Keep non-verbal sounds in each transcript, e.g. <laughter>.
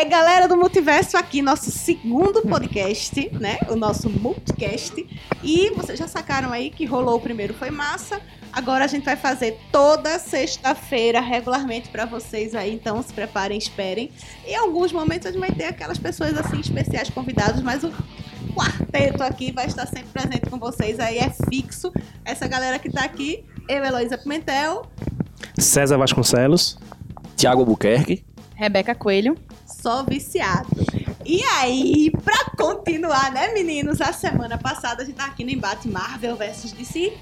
Aí, galera do Multiverso, aqui, nosso segundo podcast, né? O nosso multicast. E vocês já sacaram aí que rolou o primeiro foi massa. Agora a gente vai fazer toda sexta-feira regularmente para vocês aí, então se preparem, esperem. Em alguns momentos a gente vai ter aquelas pessoas assim especiais convidados, mas o quarteto aqui vai estar sempre presente com vocês aí, é fixo. Essa galera que tá aqui, eu, Heloísa Pimentel, César Vasconcelos. Tiago Albuquerque. Rebeca Coelho. Só viciado. E aí, pra continuar, né, meninos? A semana passada a gente tá aqui no embate Marvel versus DC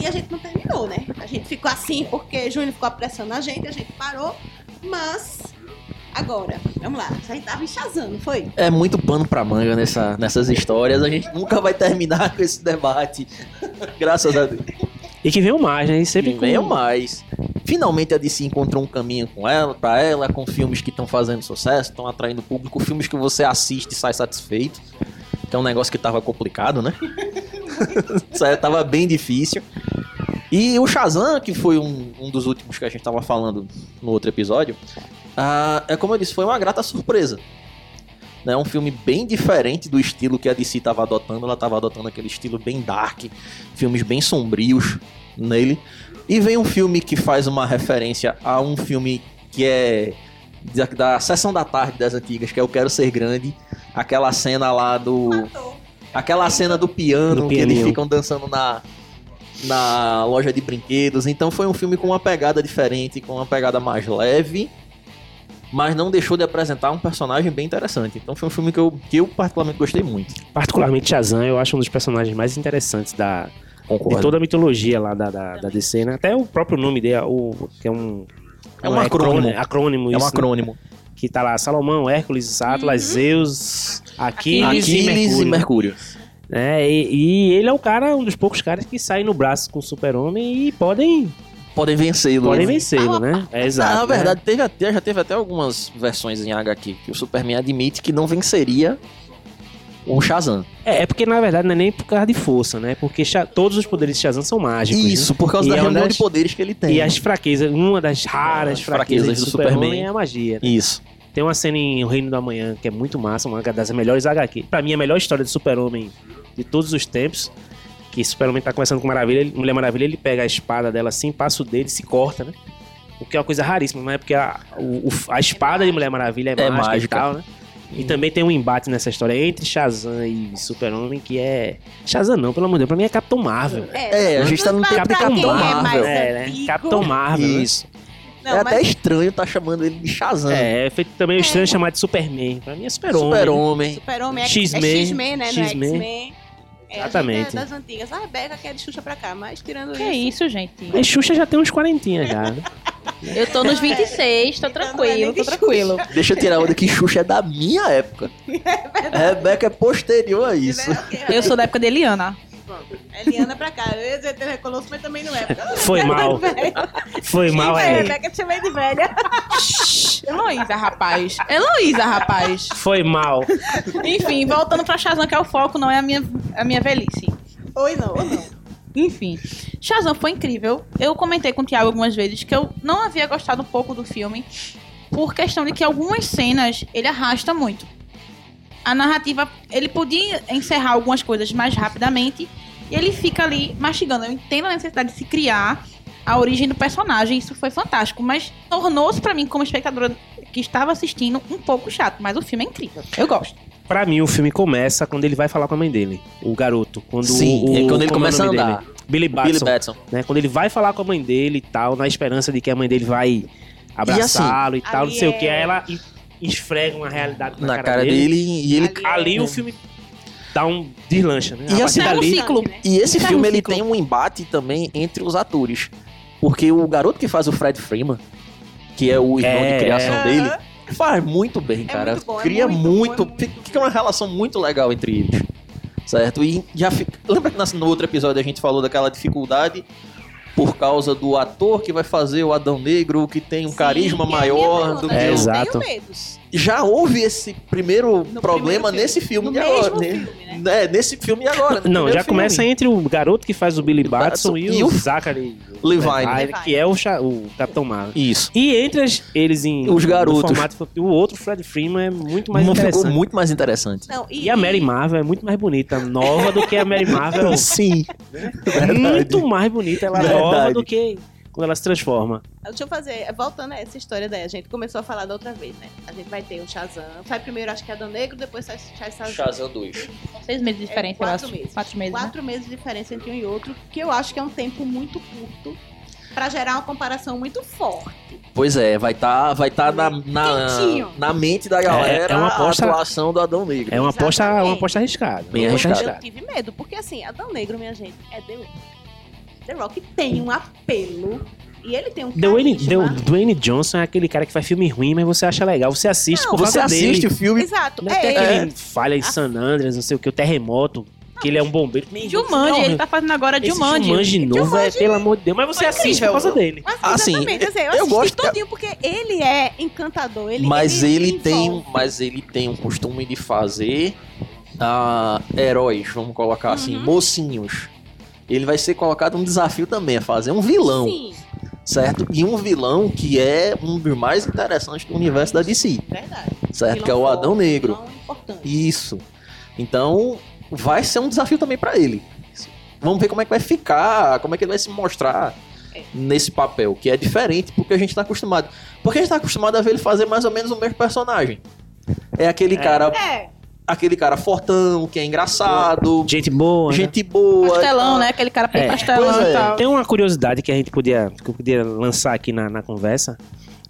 e a gente não terminou, né? A gente ficou assim porque Júnior ficou pressionando a gente, a gente parou, mas agora, vamos lá, a gente tava enxazando, foi? É muito pano pra manga nessa, nessas histórias. A gente nunca vai terminar <laughs> com esse debate. <laughs> Graças a Deus. E que veio mais, né? E sempre E com... venham mais. Finalmente a DC encontrou um caminho com ela, pra ela, com filmes que estão fazendo sucesso, estão atraindo público, filmes que você assiste e sai satisfeito. Que é um negócio que tava complicado, né? <laughs> Tava bem difícil. E o Shazam, que foi um, um dos últimos que a gente tava falando no outro episódio, ah, é como eu disse, foi uma grata surpresa. É um filme bem diferente do estilo que a DC estava adotando. Ela estava adotando aquele estilo bem dark, filmes bem sombrios nele. E vem um filme que faz uma referência a um filme que é da, da sessão da tarde das antigas, que é Eu Quero Ser Grande. Aquela cena lá do. Aquela cena do piano Do que eles ficam dançando na, na loja de brinquedos. Então foi um filme com uma pegada diferente, com uma pegada mais leve, mas não deixou de apresentar um personagem bem interessante. Então foi um filme que eu, que eu particularmente gostei muito. Particularmente Shazam, eu acho um dos personagens mais interessantes da, de Concordo. toda a mitologia lá da, da, da DC, né? Até o próprio nome dele, o, que é um... É um acrônimo. acrônimo É um isso, né? acrônimo. Que tá lá Salomão, Hércules, Atlas, Zeus, Aquiles, Aquiles e e Mercúrio. Mercúrio. né? E, e ele é o cara, um dos poucos caras que saem no braço com o super-homem e podem, Podem vencê-lo. podem né? vencê-lo, né? É exato. Ah, na né? verdade, teve até, já teve até algumas versões em HQ que o Superman admite que não venceria o Shazam. É, é porque na verdade não é nem por causa de força, né? Porque todos os poderes de Shazam são mágicos. né? Isso, por causa E da é reunião das- de poderes que ele tem. E as fraquezas, uma das raras As fraquezas, fraquezas do, Superman, Superman. é a magia. né? Isso. Tem uma cena em O Reino do Amanhã que é muito massa, uma das melhores HQ. Pra mim, a melhor história de Super-Homem de todos os tempos. Que Super-Homem tá conversando com Maravilha, ele- Mulher Maravilha, ele pega a espada dela assim, passa o dedo e se corta, né? O que é uma coisa raríssima, mas é porque a, o- a espada de Mulher Maravilha é, É mágica, mágica. e tal, né? E também tem um embate nessa história entre Shazam e Super-Homem que é. Shazam não, pelo amor de Deus, pra mim é Capitão Marvel. É, a gente tá no tempo Capitão é Marvel. É, né? Capitão Marvel. né? Isso. Não, é mas até estranho tá chamando ele de Shazam. É, é feito também o estranho chamar de Superman. Pra mim é Super-Homem. Super-Homem. Super-Homem é X-Men, é X-Men, né? Não é X-Men. É, Exatamente. A é das antigas. A Rebeca quer de Xuxa pra cá, mas tirando Que isso. isso, gente? Mas Xuxa já tem uns quarentinha já. <laughs> Eu tô nos 26, tô Então é tranquilo, tô tranquilo. Deixa eu tirar onda que Xuxa é da minha época. <laughs> Rebeca é posterior a isso. Eu sou da época de Eliana. Eliana pra cá. Eu ia dizer ter recolosso, mas também não é. Foi mal. Foi mal, é. Rebeca te chamei de velha. Heloísa, rapaz. Heloísa, rapaz. Foi mal. Enfim, voltando pra Shazam, que é o foco, não é a minha, a minha velhice. Oi, não, ou não. Enfim, Shazam foi incrível. Eu comentei com o Thiago algumas vezes que eu não havia gostado um pouco do filme por questão de que algumas cenas ele arrasta muito. A narrativa, ele podia encerrar algumas coisas mais rapidamente e ele fica ali mastigando. Eu entendo a necessidade de se criar a origem do personagem, isso foi fantástico, mas tornou-se pra mim como espectadora que estava assistindo um pouco chato, mas o filme é incrível. Eu gosto. Pra mim, o filme começa quando ele vai falar com a mãe dele. O garoto. Quando Sim, o, é quando ele como começa o a andar. dele? Billy Batson. Billy Batson. né? Quando ele vai falar com a mãe dele e tal, na esperança de que a mãe dele vai abraçá-lo e, tal, não sei o que. é- Aí ela es- esfrega uma realidade na, Na cara dele e ele. Ali Ali é- o filme dá um deslancha, né? E a assim, é um dali, ciclo. E esse é filme um ele tem um embate também entre os atores. Porque o garoto que faz o Fred Freeman, que é o irmão É, de criação é. dele, faz muito bem, cara. muito bom, é Cria muito muito. bom, é muito Fica uma relação muito legal entre eles. Certo? E já fica. Lembra que no outro episódio a gente falou daquela dificuldade por causa do ator que vai fazer o Adão Negro, que tem um Sim, carisma é maior do que É, eu o- exato. tenho medos. Já houve esse primeiro No problema primeiro nesse filme No de mesmo agora. né? filme, né? É, nesse filme e agora. no Não, já começa filme. entre o garoto que faz o Billy Batson e, E o o Zachary Levine. Levine. que é o, cha- o Capitão Marvel. Isso. E entre as- eles em Os garotos. formato, o outro Fred Freeman é muito mais Não ficou interessante. muito mais interessante. Não, E a Mary Marvel é muito mais bonita, nova do que a Mary Marvel. <laughs> Sim. muito mais bonita, ela é nova do que quando ela se transforma. Deixa eu fazer, voltando a essa história daí, a gente começou a falar da outra vez, né? A gente vai ter o Shazam. Sai primeiro, acho que é Adão Negro, depois sai Shazam. Shazam 2. São seis meses de diferença, eu quatro acho. meses. Quatro meses. né? Quatro meses de diferença entre um e outro, que eu acho que é um tempo muito curto pra gerar uma comparação muito forte. Pois é, vai estar vai tá na, na, na mente da galera É- é uma aposta- a atuação do Adão Negro. É uma aposta, uma aposta arriscada. Bem Uma aposta arriscada. Eu tive medo, porque assim, Adão Negro, minha gente, é Rock. The Rock tem um apelo e ele tem um Dwayne. Dwayne- Dwayne Johnson é aquele cara que faz filme ruim, mas você acha legal. Você assiste Não, por Você causa assiste dele. o filme. Exato, Não é, é tem ele. aquele falha em San Andreas, não sei o que, o terremoto, que ele é um bombeiro. Jumanji, ele tá fazendo agora Jumanji. Jumanji novo, é, Jumanji pelo amor de Deus. Mas você foi assiste incrível. por causa dele. Assim, exatamente, assim, eu, eu gosto- todinho porque ele é encantador. Ele, mas ele, tem, envolve. mas ele tem um costume de fazer ah, heróis, vamos colocar assim, Uhum. mocinhos. Ele vai ser colocado um desafio também, a fazer um vilão, Sim, certo? E um vilão que é um dos mais interessantes do universo da DC, verdade. certo? Vilão que é o Adão Negro. vilão importante. Isso. Então, vai ser um desafio também pra ele. Vamos ver como é que vai ficar, como é que ele vai se mostrar É. nesse papel, que é diferente porque a gente tá acostumado. Porque a gente tá acostumado a ver ele fazer mais ou menos o mesmo personagem. É aquele É. cara, É, aquele cara fortão, que é engraçado, Gente boa. né? gente boa. Pastelão, né? Aquele cara bem É. pastelão Pois é. e tal. Tem uma curiosidade que a gente podia, que eu podia lançar aqui na, na conversa,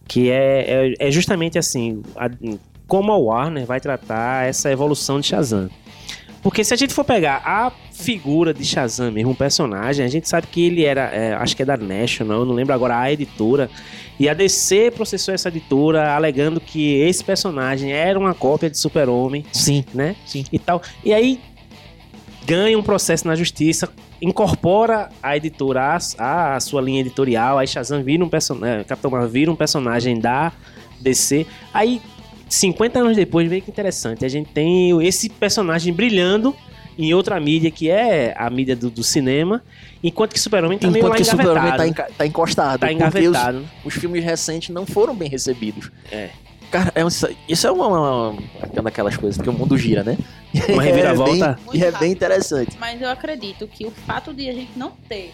que é, é, é justamente assim, a- como a Warner vai tratar essa evolução de Shazam. Porque se a gente for pegar a figura de Shazam mesmo, um personagem, a gente sabe que ele era, é, acho que é da National, eu não lembro agora a editora, e a DC processou essa editora alegando que esse personagem era uma cópia de Super-Homem, Sim, né? Sim. E tal. E aí ganha um processo na justiça, incorpora a editora à, à sua linha editorial, aí Shazam vira um personagem, Capitão Marvel vira um personagem da DC. Aí 50 anos depois, vê que interessante, a gente tem esse personagem brilhando em outra mídia que é a mídia do, do cinema, enquanto que Super-Homem tá meio enquanto lá que o Super-Homem tá, engavetado. enca- tá encostado. Tá porque os- engavetado. os filmes recentes não foram bem recebidos. É. Cara, é um- isso é uma, uma, uma daquelas coisas que o mundo gira, né? Uma <laughs> reviravolta. É bem, e é bem interessante. Mas eu acredito que o fato de a gente não ter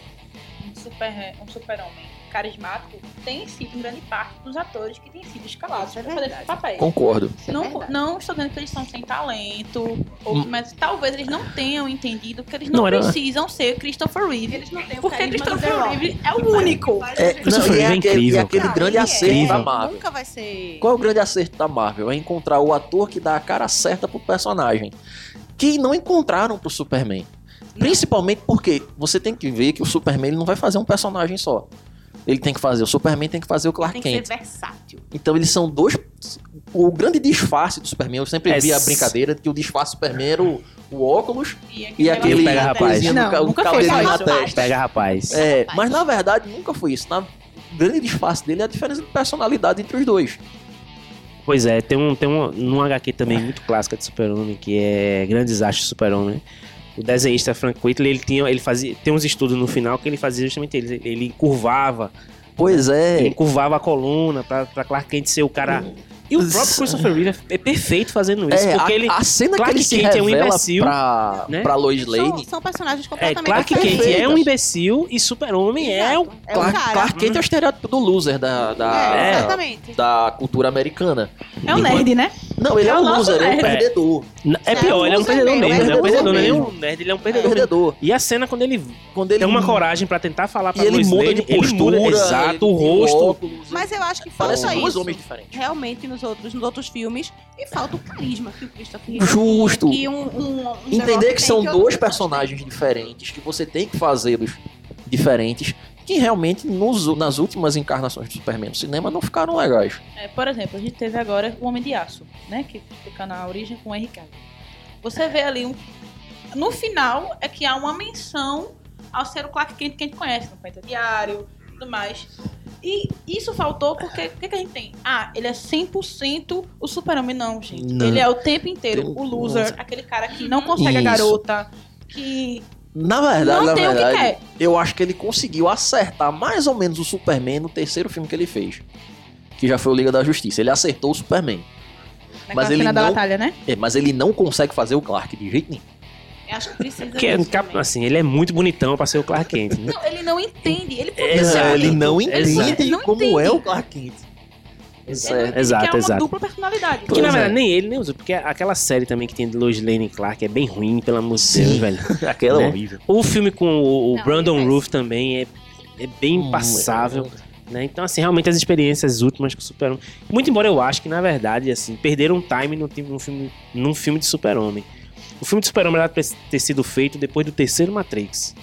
um super um super-homem carismático tem sido em grande parte dos atores que têm sido escalados é para fazer verdade. esse papel. Concordo. isso é Não, não estou dizendo que eles são sem talento, ou Hum. mas talvez eles não tenham entendido que eles não, Não, era- precisam ser Christopher Reeve. Eles não têm o Porque Christopher. Reeve é o único. É, não, Christopher Reeve é aquele, e incrível, aquele Não, grande é. acerto da. Marvel. Nunca vai ser. Qual é o grande acerto da Marvel? É encontrar o ator que dá a cara certa pro personagem. Que não encontraram pro Superman. Principalmente porque você tem que ver que o Superman ele não vai fazer um personagem só. Ele tem que fazer, o Superman tem que fazer o Clark Tem que ser Kent. versátil. Então eles são dois. O grande disfarce do Superman, eu sempre É vi a brincadeira de que o disfarce do Superman era o, o óculos E, e aquele Pega, rapaz. Não, ca- o cabelinho só na testa. Pega, rapaz. É, Rapaz. mas na verdade nunca foi isso. Na, o grande disfarce dele é a diferença de personalidade entre os dois. Pois é, tem um, tem um, num HQ também muito clássica de Super-Homem, que é Grandes Astros de Super-Homem. O desenhista Frank Whitley, ele, tinha, ele fazia, tem uns estudos no final que ele fazia justamente ele, ele curvava, Pois ele é. curvava a coluna pra, pra Clark Kent ser o cara... E o próprio Christopher Reeve é perfeito fazendo isso, É, porque a, ele... a cena Clark que ele se Kent é um revela imbecil, pra, né? pra Lois São, Lane. são personagens É, completamente Clark Kent é um imbecil e Super-Homem é o... É Clark, cara. Clark Kent é o estereótipo do loser da, da, É, É. da cultura americana. É um nerd, né? Não, ele é, É um loser, ele é um perdedor. É É pior, ele é um perdedor mesmo, mesmo, ele é um é perdedor, não é um nerd, ele é um É perdedor. E a cena quando ele Quando ele tem uma coragem pra tentar falar pra e ele muda de postura, ele muda, exato, o rosto. óculos, Mas eu acho que falta dois isso. homens diferentes. Realmente nos outros, nos outros filmes. E falta o carisma que o Christopher Justo. que um, um, um Entender que são dois personagens diferentes, que você tem que fazê-los diferentes, que realmente nos- nas últimas encarnações do Superman no cinema não ficaram legais. É, por exemplo, a gente teve agora o Homem de Aço, né? Que fica na origem com o Henry Cavill. Você vê ali um. No final é que há uma menção ao ser o Clark Kent que a gente conhece, no Penta Diário tudo mais. E isso faltou porque o que, que a gente tem? Ah, ele é 100% o super-homem. Não, gente. Não. Ele é o tempo inteiro Tem- o loser, Nossa. aquele cara que não consegue a Isso. garota, que Na verdade, não na tem o que verdade, quer. eu acho que ele conseguiu acertar mais ou menos o Superman no terceiro filme que ele fez. Que já foi o Liga da Justiça. Ele acertou o Superman. Naquela Mas ele não- batalha, né? É, mas ele não consegue fazer o Clark de jeito nenhum. Eu acho que precisa Que é, também. assim, ele é muito bonitão pra ser o Clark Kent, né? Não, ele não entende. Ele ser. ele não entende Não como entende. é o Clark Kent. Certo. Exato, que é uma exato. dupla personalidade. Que na é. verdade nem ele nem usa, porque aquela série também que tem de Lois Lane e Clark é bem ruim, pelo amor de. Deus, velho. <laughs> Aquela é Né? horrível. O filme com o, o Não, Brandon Roof também é, é bem Hum, passável. Né? Então, assim, realmente as experiências últimas com o Super-Homem. Muito embora eu acho que, na verdade, assim, perderam time no, num, filme, num filme de Super-Homem. O filme de Super-Homem era pra ter sido feito depois do terceiro Matrix.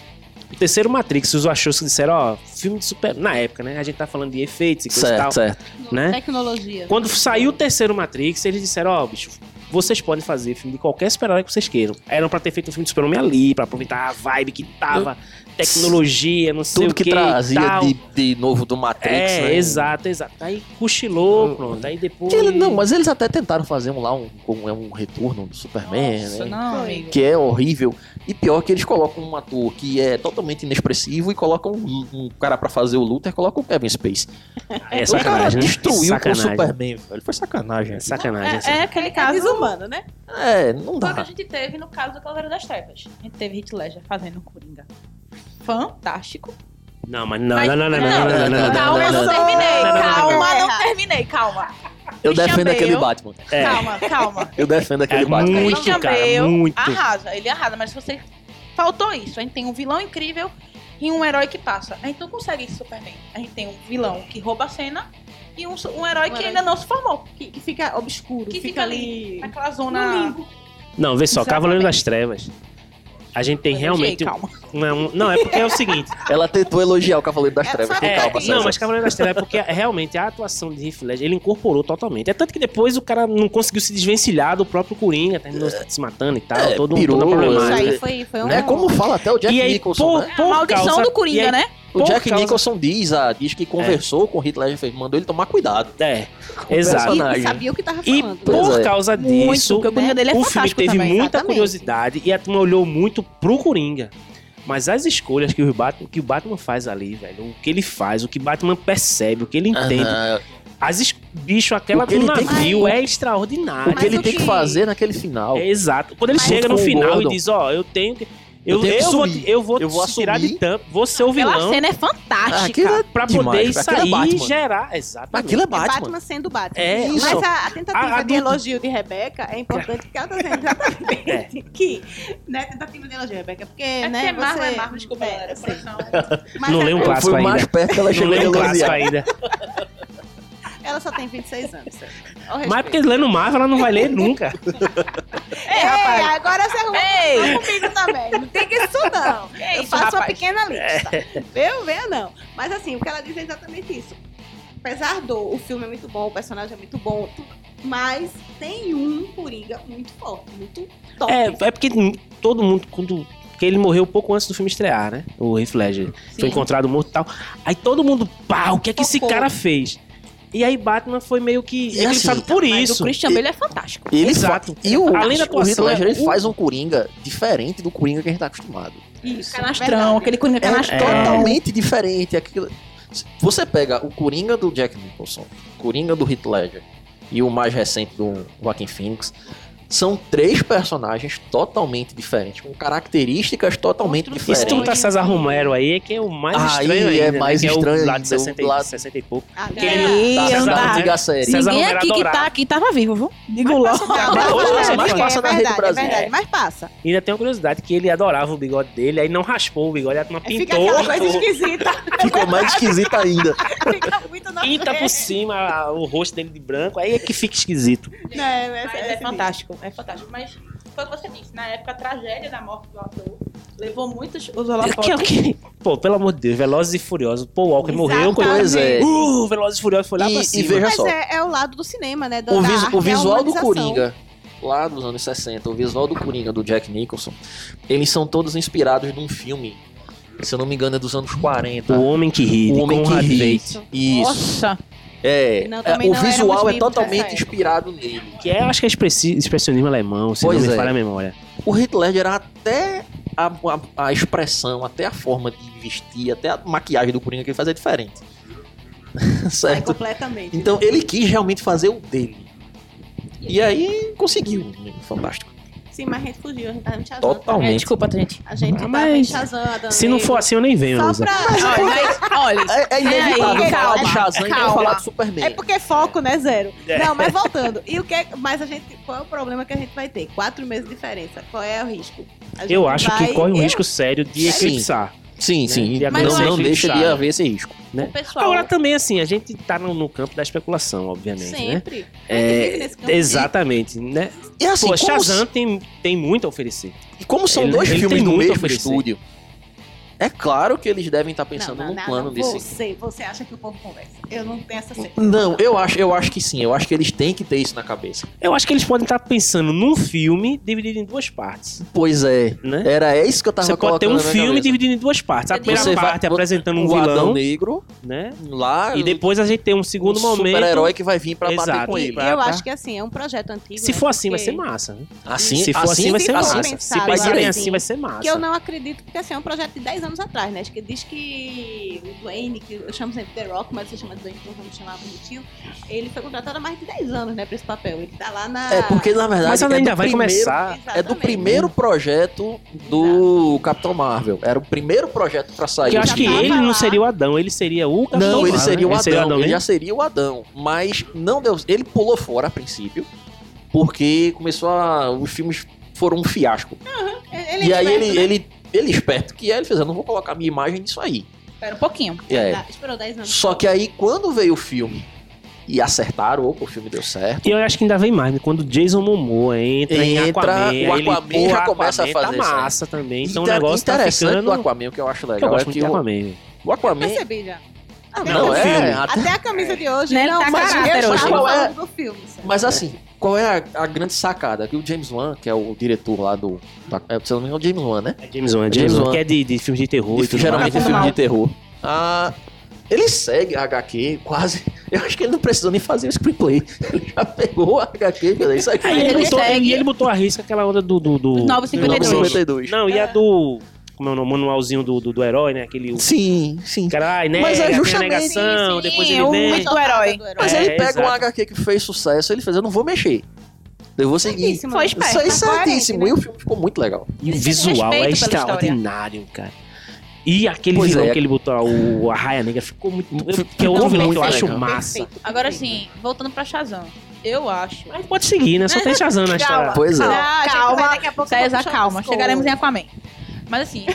O terceiro Matrix, os achou que disseram, ó, filme de super. Na época, né? A gente tá falando de efeitos e coisa e tal. Certo, certo. né? Tecnologia. Quando saiu o terceiro Matrix, eles disseram, ó, bicho, vocês podem fazer filme de qualquer super-herói que vocês queiram. Eram pra ter feito um filme de super-homem ali, pra aproveitar a vibe que tava, tecnologia, não sei Tudo o que que trazia de, de novo do Matrix, É, né? exato, exato. Aí cochilou, Hum. pronto. Aí depois. Ele- não, mas eles até tentaram fazer um lá, um, um, um retorno do Superman, Nossa, né? não. Que é horrível. E pior que eles colocam um ator que é totalmente inexpressivo e colocam um, um cara pra fazer o Luther, colocam o Kevin Space. Aí é o cara sacanagem, né? destruiu com o sacanagem. Superman, velho. Foi sacanagem. É sacanagem. assim. É, é aquele É caso desumano, né? É, não Foi o que a dá. gente teve no caso do Cavaleiro das Trevas. A gente teve Heath Ledger fazendo o Coringa. Fantástico. Não, mas não, Mas- não, não, não, não, não, não, não, não, Calma, eu não, terminei. Calma, não. terminei. Calma. Eu defendo aquele. Batman. É. Calma, calma. Eu defendo aquele É Batman. muito, cara, muito. arrasa. Ele arrasa, mas se você... Faltou isso. A gente tem um vilão incrível e um herói que passa. A gente não consegue isso, Superman. A gente tem um vilão que rouba a cena e um, um herói Um que herói ainda não se formou. Que, que fica obscuro, Que fica, fica ali Naquela zona... Não, vê só, Exatamente. Cavaleiro das Trevas. A gente tem realmente. Calma. Não, é não, é porque é o seguinte. <laughs> Ela tentou elogiar o Cavaleiro das É, Trevas. Com É, calma, não, mas Cavaleiro das Trevas é porque realmente a atuação de Heath Ledger, ele incorporou totalmente. É tanto que depois o cara não conseguiu se desvencilhar do próprio Coringa, terminou se matando e tal, É, todo um pirou, toda a Isso problemática. aí foi, foi um... É como fala até o Jack E aí, Nicholson, por- né? É a maldição causa- do e Coringa, aí- né? O por Jack causa- Nicholson diz, ah, diz que conversou com o Heath Ledger, fez, mandou ele tomar cuidado. É, exato. E sabia o que tava E falando. Pois por é. causa Muito, disso, porque o Coringa dele é o filme teve também. muita exatamente. curiosidade e a turma olhou muito pro Coringa. Mas as escolhas que o Batman, que o Batman faz ali, velho, o que ele faz, o que Batman percebe, o que ele entende. Aham. As es... Bicho, aquela do navio é extraordinário. O que ele o tem que que- fazer naquele final. É exato. Quando ele Mas chega no final Gordon, e diz, ó, eu tenho que. Eu, Eu eu vou, eu vou, Eu vou tirar de tampa, vou ser o Aquela vilão cena é fantástica. aquilo é pra demais, poder aquilo é sair e Batman. gerar. Exatamente. Aquilo é É Batman. Batman sendo Batman. É, Mas isso. a, a tentativa A- a de do- elogio de Rebeca é importante porque ela tá dizendo exatamente É. que, né, tentativa de elogio, Rebeca, porque, É né, porque é Marvel, você... é Marvel, desculpa, É, galera. Mas Não a- lê um clássico fui ainda. mais perto que ela Não chegou de um elogiar. ainda. Ela só tem 26 anos. Mas respeito. porque lendo Marvel, ela não vai ler nunca. Ei, rapaz. agora você arrumou Ei. comigo também. Não tem que isso, não. Que é eu isso, faço uma rapaz? pequena lista. Viu? Venha não. Mas assim, o que ela diz é exatamente isso. Apesar do o filme é muito bom, o personagem é muito bom, mas tem um Coringa muito forte, muito top. É, é porque todo mundo, quando. Porque ele morreu pouco antes do filme estrear, né? O Heath Ledger. Foi encontrado morto e tal. Aí todo mundo, pá, o que é que esse cara fez? E aí Batman foi meio que E assim, eclipsado por Mas isso. o Christian Bale é fantástico. Ele Exato. E o, Além da o Heath atuação, Ledger, o- faz um Coringa diferente do Coringa que a gente tá acostumado. Isso, Canastrão, verdade. aquele Coringa É canastrão. totalmente diferente. Aquilo... Você pega o Coringa do Jack Nicholson, o Coringa do Heath Ledger e o mais recente do Joaquin Phoenix, são três personagens totalmente diferentes, com características totalmente Construção. E se tu diferentes. botar César Romero aí, é que é o mais Aí estranho é ainda, mais né? estranho é o lá de ainda, o 60, e- lado- 60 e pouco. Ah, Que ele Ih, tá- da, César da Romero- antiga série. César Ninguém Romero aqui que tá aqui tava vivo, viu? Digo Mas logo. passa- Hoje não, é não, mais é passa na Rede verdade, Brasil. É verdade, mas passa. E ainda tem uma curiosidade que ele adorava o bigode dele, aí não raspou o bigode, a turma Aí Fica pintou, aquela coisa esquisita. Ficou mais esquisito ainda. <laughs> Fica muito na pinta por cima o rosto dele de branco, aí é que fica esquisito. Não, é, Mas é fantástico, é fantástico. Mas foi o que você disse, na época a tragédia da morte do ator levou muitos os <laughs> Que, o holofotes. que, pô, pelo amor de Deus, Velozes e Furiosos. Paul Walker morreu Pois é. Uh, Velozes e Furiosos foi lá E- pra e cima. veja Mas só. é, é o lado do cinema, né? Da, O, arte, o visual do. Coringa, lá dos anos 60, o visual do Coringa do Jack Nicholson, eles são todos inspirados num filme Se eu não me engano, é dos anos 40. O Homem que Ri, O Homem que Ri. Isso. Nossa, É, Não, é, o visual é totalmente inspirado nele. que é, acho que é expressi- expressionismo alemão, se Pois não me é. falha a memória. O Heath Ledger era até a, a, a expressão, até a forma de vestir, até a maquiagem do Coringa que ele fazia diferente. <laughs> Certo? completamente. Então ele quis realmente fazer o dele. E aí conseguiu. Fantástico. Sim, mas a gente fugiu, a gente tava Shazam. Totalmente. é, desculpa, gente. A gente tava mas em Shazam, Se não for assim, eu nem venho, Só Lusa. pra... Olha, mas, olha, É, é inevitável falar de calma, Shazam e calma. falar de Superman. É porque foco, né, zero. É. Não, mas voltando. E o que é- Mas a gente. Qual é o problema que a gente vai ter? Quatro meses de diferença. Qual é o risco? Eu acho vai- que corre um eu- risco sério de eclipsar. Sim, sim. Né? Não, Mas não, acho deixa de haver esse risco. né? pessoal... Agora também, assim, a gente tá no, no campo da especulação, obviamente, né? Sempre. É, nesse campo. exatamente, né? E assim, Pô, Shazam tem, tem muito a oferecer. e como são ele- dois ele filmes a mesmo oferecer. estúdio, é claro que eles devem estar pensando não, não, num não, plano não. desse. Você, você acha que o povo conversa? Eu não tenho essa certeza. Não, eu acho, eu acho que sim. Eu acho que eles têm que ter isso na cabeça. Eu acho que eles podem estar pensando num filme dividido em duas partes, Pois é. né? Era isso que eu tava Você pode ter um filme cabeça. dividido em duas partes. A primeira Você vai- parte apresentando um o Adão vilão, Negro né? lá E depois a gente tem um segundo um momento. super-herói que vai vir pra bater com ele. eu pra- acho que assim, é um projeto antigo. Se né? for assim, vai ser massa. né? Assim, se for assim, vai ser massa. Se pensarem assim, assim, vai ser massa. Que eu não acredito, porque assim, é um projeto de 10 anos atrás, né? Acho que diz que o Dwayne, que eu chamo sempre The Rock, mas você chama de Dwayne, então vamos chamar bonitinho, ele foi contratado há mais de 10 anos, né, pra esse papel. Ele tá lá na. É, porque na verdade Mas é ainda vai primeiro- começar. É do primeiro projeto do Capitão Marvel. Era o primeiro projeto pra sair. Porque eu acho que ele não lá. seria o Adão, ele seria o Capitão Não, ele seria o? Adão. Ele mesmo? já seria o Adão. Mas não deu. Ele pulou fora a princípio. Porque começou a. Os filmes foram um fiasco. Ele e é aí ele, né? ele, ele esperto que é, ele fez, eu não vou colocar minha imagem nisso aí. Espera um pouquinho. É. Tá, Esperou 10 anos. Só que aí, quando veio o filme e acertaram, opa, o filme deu certo. E eu acho que ainda vem mais, né? Quando Jason Momoa entra, em Entra, Aquaman, o ele, Aquaman pô, já começa a Aquaman fazer tá massa também. Então o negócio tá interessante ficando... do Aquaman, o que eu acho que eu legal gosto é muito que o, Aquaman. o Aquaman... Percebi já. Até Não, é, até- Até a camisa de hoje. Né, não, tá mas caráter eu hoje. estava Qual é? do filme. sabe? Mas assim, qual é a, a grande sacada? Que o James Wan, que é o diretor lá do... Da, é, se eu não me engano, é o James Wan, né? É James Wan, é James James Wan, que é de, de filmes de terror e E tudo geralmente é filme de terror. Ah, ele segue a HQ quase... Eu acho que ele não precisou nem fazer o screenplay. Ele já pegou a HQ e isso aqui. Aí ele, Ele botou, segue- e ele botou a risca aquela onda do... do, do Os 952. 952. Não, e a do... Como é o nome? manualzinho do, do, do herói, né? Aquele... Sim, sim. Caralho, né? Mas é tem a justamente- negação, Sim, sim, depois ele o vem... do herói. Mas É, ele pega exato. um HQ que fez sucesso, ele fez, eu não vou mexer. Eu vou seguir. Certíssimo, Foi né? esperto. Isso aí é Tá coerente, certíssimo. né? E o filme ficou muito legal. E o visual é extraordinário, cara. E aquele Pois vilão é. que ele botou, o, a Raia Negra, ficou muito. Ficou Que é outro vilão que eu muito acho legal. massa. Perfeito, Agora sim, voltando pra Shazam. Eu acho. Mas pode seguir, né? Só tem Shazam na história. Pois é. Não, a gente Calma, vai daqui a pouco César, calma. Chegaremos em. Aquaman. Mas assim,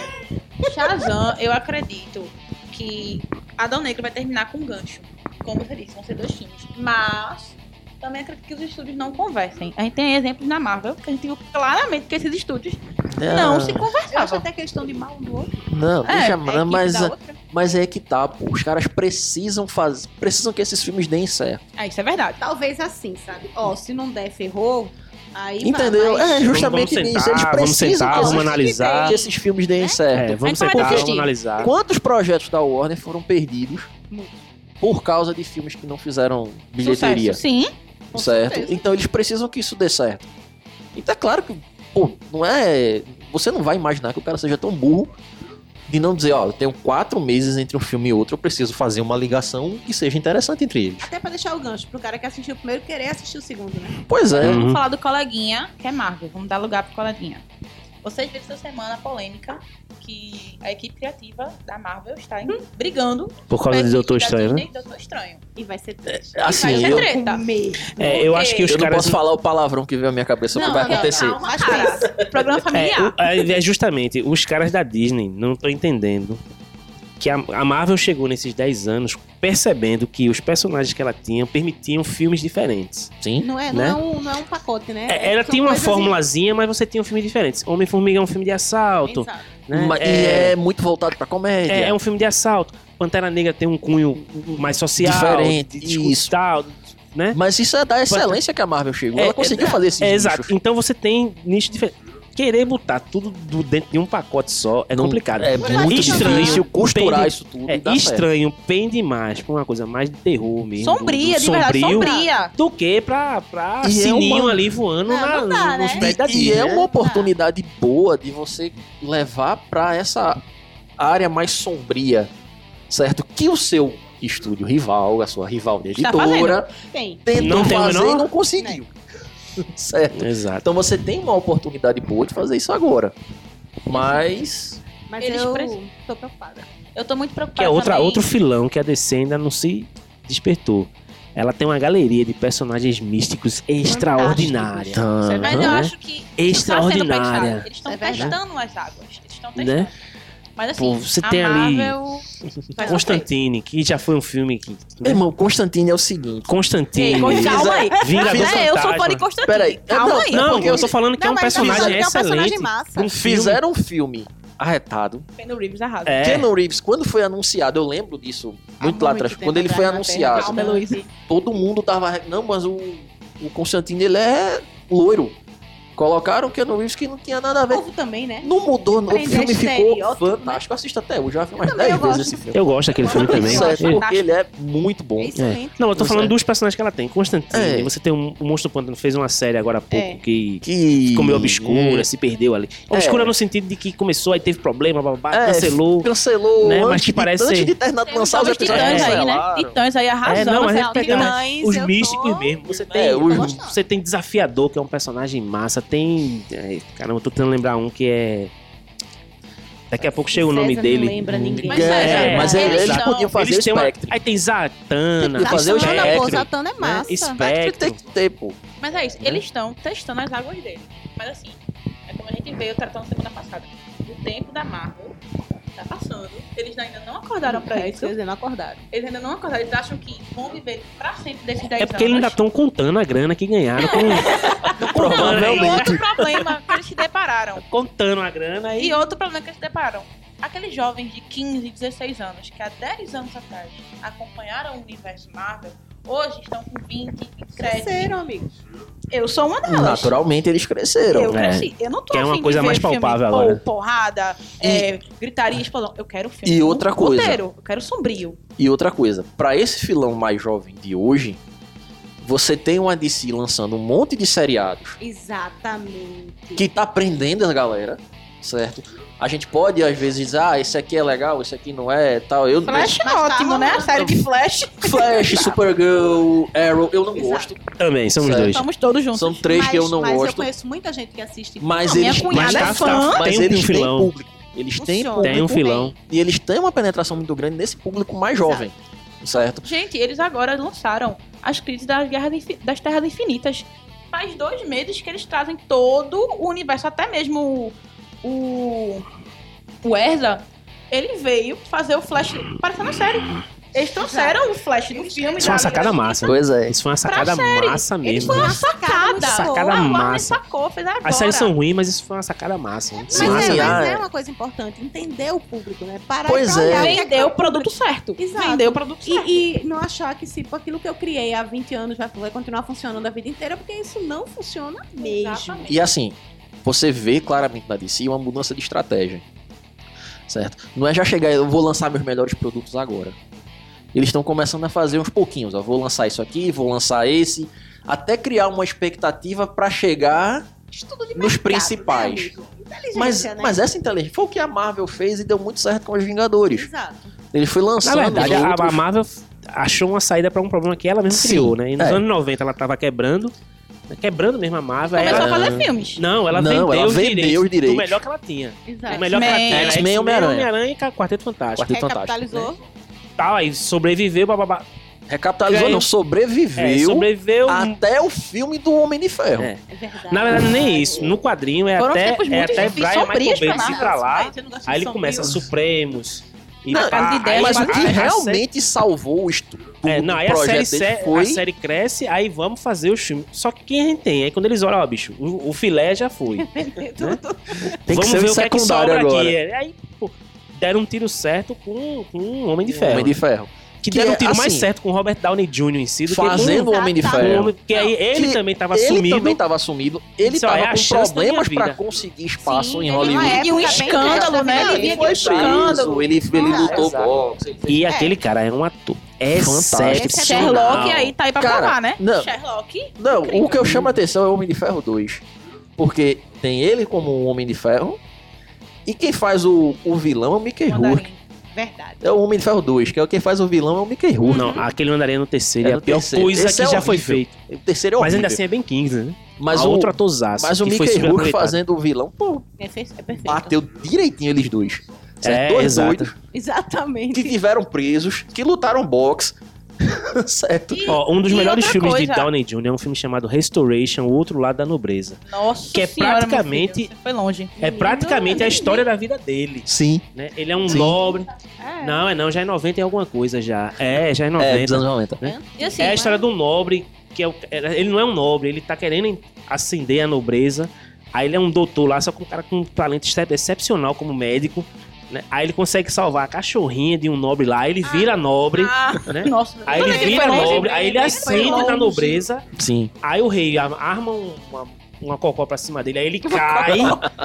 Shazam, eu acredito que Adão Negro vai terminar com um gancho. Como você disse, vão ser dois filmes. Mas também acredito que os estúdios não conversem. A gente tem exemplos na Marvel que a gente viu claramente que esses estúdios não se Eu acho conversavam. até que eles estão de mal um do outro. Não, É, deixa, É mas, mas é que tá, pô. Os caras precisam fazer. Precisam que esses filmes deem certo. É, isso é verdade. Talvez assim, sabe? Ó, se não der, ferrou. Aí Entendeu? vai, mas- É, justamente vamos nisso. sentar, Eles vamos precisam sentar, que, vamos esses, analisar. que esses filmes deem certo. É, vamos sentar, vamos assistir. analisar. Quantos projetos da Warner foram perdidos por causa de filmes que não fizeram bilheteria? Sucesso. Sim. Com certo? certeza. Então eles precisam que isso dê certo. Então é claro que, pô, não é. Você não vai imaginar que o cara seja tão burro de não dizer, ó, eu tenho quatro meses entre um filme e outro, eu preciso fazer uma ligação que seja interessante entre eles. Até pra deixar o gancho pro cara que assistiu o primeiro querer assistir o segundo, né? Pois é. Uhum. Vamos falar do coleguinha, que é Marvel. Vamos dar lugar pro coleguinha. Vocês viram essa semana a polêmica que a equipe criativa da Marvel está em- brigando Por causa de equipe Doutor Estranho, né? E Doutor Estranho. E vai ser triste. Assim, vai ser eu, treta. É, eu acho que os eu não caras. posso falar o palavrão que veio à minha cabeça, o que vai não, acontecer. Calma, cara. Programa É, familiar. o- é, é justamente, os caras da Disney não estão entendendo que a, a Marvel chegou nesses 10 anos percebendo que os personagens que ela tinha permitiam filmes diferentes. Sim. Não é, Né? não, é um, não é um pacote, né? É, ela São tinha uma formulazinha, mas você tinha um filme diferente. Homem-Formiga é um filme de assalto. Né? Mas- E é, é muito voltado pra comédia. é, é um filme de assalto. Pantera Negra tem um cunho mais social. Diferente, isso. tal, né? Mas isso é da excelência que a Marvel chegou. Ela conseguiu fazer esse É, exato. Então você tem nicho diferente. Querer botar tudo do- dentro de um pacote só é Não- complicado. É muito estranho, difícil costurar pende- isso tudo. É certo. estranho, pende mais pra uma coisa mais de terror mesmo. Sombria, do- do de verdade, sombrio, sombria. Do que pra, pra E é sininho uma- ali voando Não, na, não dá, nos né? prédios da E, e é né? uma oportunidade boa de você levar pra essa área mais sombria, certo? Que o seu estúdio rival, a sua rival de Está editora, tentou Não fazer e não conseguiu. <laughs> certo? Exato. Então você tem uma oportunidade boa de fazer isso agora. Mas Mas Eles eu precisam. tô preocupada. Eu tô muito Que preocupada é outra, também. outro filão que a DC ainda não se despertou. Ela tem uma galeria de personagens místicos extraordinária. Tá. Mas eu acho que sendo Extraordinária. Eles estão É testando as águas. Eles estão testando. Né? Mas assim, Pô, você tem ali- Marvel... Constantine, que já foi um filme que. Meu irmão, Constantine é o seguinte. Constantine. Ei, calma aí. Vingador É, eu sou fã de Constantine. Peraí, Calma não, aí. Não, porque eu tô falando que é um mas tá personagem é um personagem excelente. massa. Um filme. Fizeram um filme arretado. Keanu Reeves arrasa. É. Keanu Reeves, quando foi anunciado, eu lembro disso muito lá atrás, quando ele foi na anunciado, Terra. Calma, Heloísa. todo mundo tava. Não, mas o, o Constantino ele é loiro. Colocaram o Keanu Reeves que não tinha nada a O ver. povo também, né? Não mudou, o Prender filme ficou né? fantástico. Eu assisto até hoje, já vi umas também, 10 eu vezes gosto. esse filme. Eu gosto daquele filme também. É. porque ele é muito bom. É excelente. Não, eu tô falando é. dos personagens que ela tem. Constantine, É. você tem um, o Monstro Pântano fez uma série agora há pouco É. que Que ficou meio obscura, se perdeu ali. Obscura É. no sentido de que começou, aí teve problema, babá, É, cancelou. Cancelou Né, mas que parece antes de terminar de Tem lançar os os episódios. titãs aí, né? Titãs aí arrasando. É, não, mas é pegando Titãs, os místicos mesmo. Você tem, É, você tem Desafiador, que é um personagem massa. Tem. é, caramba, eu tô tentando lembrar um que é. Daqui a pouco chega o nome César dele. Não lembra ninguém. Mas, É, é, mas eles eles, são- podiam fazer Eles têm uma- Spectre. Aí tem Zatanna, Tem que fazer o Satana, pô, é massa. né? Spectre tem que ter, pô. Mas é isso, Né? eles estão testando as águas dele. Mas assim, é como a gente veio tratando semana passada. O tempo da Marvel tá passando. Eles ainda não acordaram pra É, isso. quer dizer, não acordaram. Eles ainda não acordaram. Eles acham que vão viver pra sempre desses 10 É porque eles ainda anos. estão contando a grana que ganharam com. <laughs> <laughs> Não, e outro problema que eles se depararam. <laughs> contando a grana E e. outro problema que eles se deparam. Aqueles jovens de 15, 16 anos que há 10 anos atrás acompanharam o universo Marvel, hoje estão com 20, 27. Cresceram, amigos. Eu sou uma delas. Naturalmente eles cresceram. Eu É. cresci. Eu não tô Que é uma coisa de ver mais filme, palpável pô, agora. porrada, é, gritaria, explosão. Eu quero filme. E outra coisa. roteiro. Eu quero sombrio. E outra coisa, pra esse filão mais jovem de hoje, você tem uma DC lançando um monte de seriados Exatamente. que tá prendendo a galera, certo? A gente pode às vezes dizer, ah, esse aqui é legal, esse aqui não é, tal. Eu Flash é Mas tá ótimo, né? A série de Flash. Flash, <laughs> Supergirl, Arrow, eu não Exato. gosto. Também, somos Certo. dois. Estamos todos juntos. São três que eu não mas gosto. eu conheço muita gente que assiste. Mas Não, minha eles, cunhada mas, é tá- fã. tá- mas tem um eles têm filão. público. Eles têm público. Tem um filão. E eles têm uma penetração muito grande nesse público mais jovem. Certo? Gente, eles agora lançaram as crises das, guerras das Terras Infinitas. Faz dois meses que eles trazem todo o universo, até mesmo o, o, o Erza, ele veio fazer o Flash parecendo série. Eles trouxeram o Flash do filme. Isso foi uma da sacada massa. Pois é. Isso foi uma sacada massa mesmo. foi uma sacada. Sacada massa. sacou, fez agora. As séries são ruins, mas isso foi uma sacada massa. Mas, Sim, massa é, mas é é. uma coisa importante, entender o público, né? Parar Pois pra é. olhar o é produto certo. Exato. Vendeu o produto certo. E, e não achar que se aquilo que eu criei há 20 anos vai, vai continuar funcionando a vida inteira, porque isso não funciona mesmo. Exatamente. E assim, você vê claramente na DC uma mudança de estratégia. Certo? Não é já chegar, eu vou lançar meus melhores produtos agora. Eles estão começando a fazer uns pouquinhos. Ó, vou lançar isso aqui, vou lançar esse. Até criar uma expectativa pra chegar de nos mercado, principais. Né, Mas, né? mas essa inteligência foi o que a Marvel fez e deu muito certo com os Vingadores. Exato. Ele foi Na lançando. verdade, os a, outros- a Marvel achou uma saída pra um problema que ela mesma Sim, criou, né? E nos é. anos 90 ela tava quebrando, quebrando mesmo a Marvel. aí Começou ela... a fazer filmes. Não, ela Não, vendeu, ela os, vendeu direitos os direitos. do melhor que ela tinha. Exato. O melhor que ela tinha. X-Men e Homem-Aranha. Homem-Aranha e Quarteto Fantástico. Quarteto Fantástico. Recapitalizou. Tal, aí sobreviveu, bababá. Recapitalizou, Ganhou. não, sobreviveu É, sobreviveu. até o filme do Homem de Ferro. É. É verdade. Na verdade, nem isso. No quadrinho é Foram até, é até Brian Michael Bendis ir pra lá. Gosta Aí ele começa? Supremos. E Não, aí- ideia, Mas aí- o que aí a série- realmente salvou o estudo É, não, aí a série, se- foi... a série cresce, aí vamos fazer o filme. Só que quem a gente tem? Aí quando eles olham, ó, bicho, o, o filé já foi. <laughs> Tudo- Tem que vamos ser ver o o que é que secundário sobra agora. aqui. Aí, pô, deram um tiro certo com, com o Homem de Ferro. Homem de Ferro. que, Que deram é, um tiro mais assim, certo com o Robert Downey Jr. em si do Fazendo o Homem de que Ferro. homem, porque aí ele Que também tava ele sumido. também tava sumido. Ele Isso, ó, tava é a com problemas pra vida. conseguir espaço Sim, em ele Hollywood. E um escândalo, né? Ele Ele foi escândalo. preso, ele, ele Ah, lutou boxe. ele fez- E É. aquele cara é um ator Fantástico. excepcional. Sherlock aí tá aí pra Cara, provar, né? não. Sherlock. Não, Incrível. o que eu chamo a atenção é o Homem de Ferro 2. Porque tem ele como um Homem de Ferro. E quem faz o, o vilão é o Mickey Rourke. Verdade. É o Homem de Ferro 2, que é o quem faz o vilão é o Mickey Rourke. Não, aquele mandarim no terceiro É é, a pior terceiro. coisa Esse que é já foi feito. O terceiro é Mas horrível. ainda assim é bem Kings, né? Mas a o, outro atorzaço. mas o Mickey Rourke fazendo o vilão, pô, É, fe- é perfeito. bateu direitinho eles dois. Certo? É, dois exato. doidos Exatamente. que tiveram presos, que lutaram boxe. <laughs> certo? E- Ó, um dos melhores filmes coisa, de Downey Jr. é um filme chamado Restoration, O Outro Lado da Nobreza. Nossa que é senhora, meu praticamente- filho, você foi longe. É praticamente a história da vida dele. Sim. Né? Ele é um Sim. nobre. É. Não, é não, já é 90 e alguma coisa já. É, já é É, 90. dos anos 90. E assim, é a história de um nobre, que é o- ele não é um nobre, ele tá querendo ascender a nobreza. Aí ele é um doutor lá, só que um cara com um talento excep- excepcional como médico. Né? Aí ele consegue salvar a cachorrinha de um nobre lá, ele vira nobre. ah, né? nossa. Aí ele vira longe, nobre, aí ele longe. na nobreza. Sim. Aí o rei arma um- uma, uma cocó pra cima dele, aí ele cai,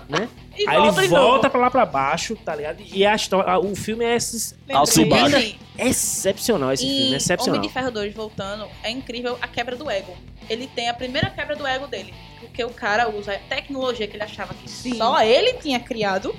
né? E Aí ele volta pra lá pra baixo, tá ligado? E a história, o filme é esses, e E, assim, excepcional esse filme, em excepcional. Homem de Ferro 2, voltando, é incrível a quebra do ego. Ele tem a primeira quebra do ego dele. Porque o cara usa a tecnologia que ele achava que Sim. só ele tinha criado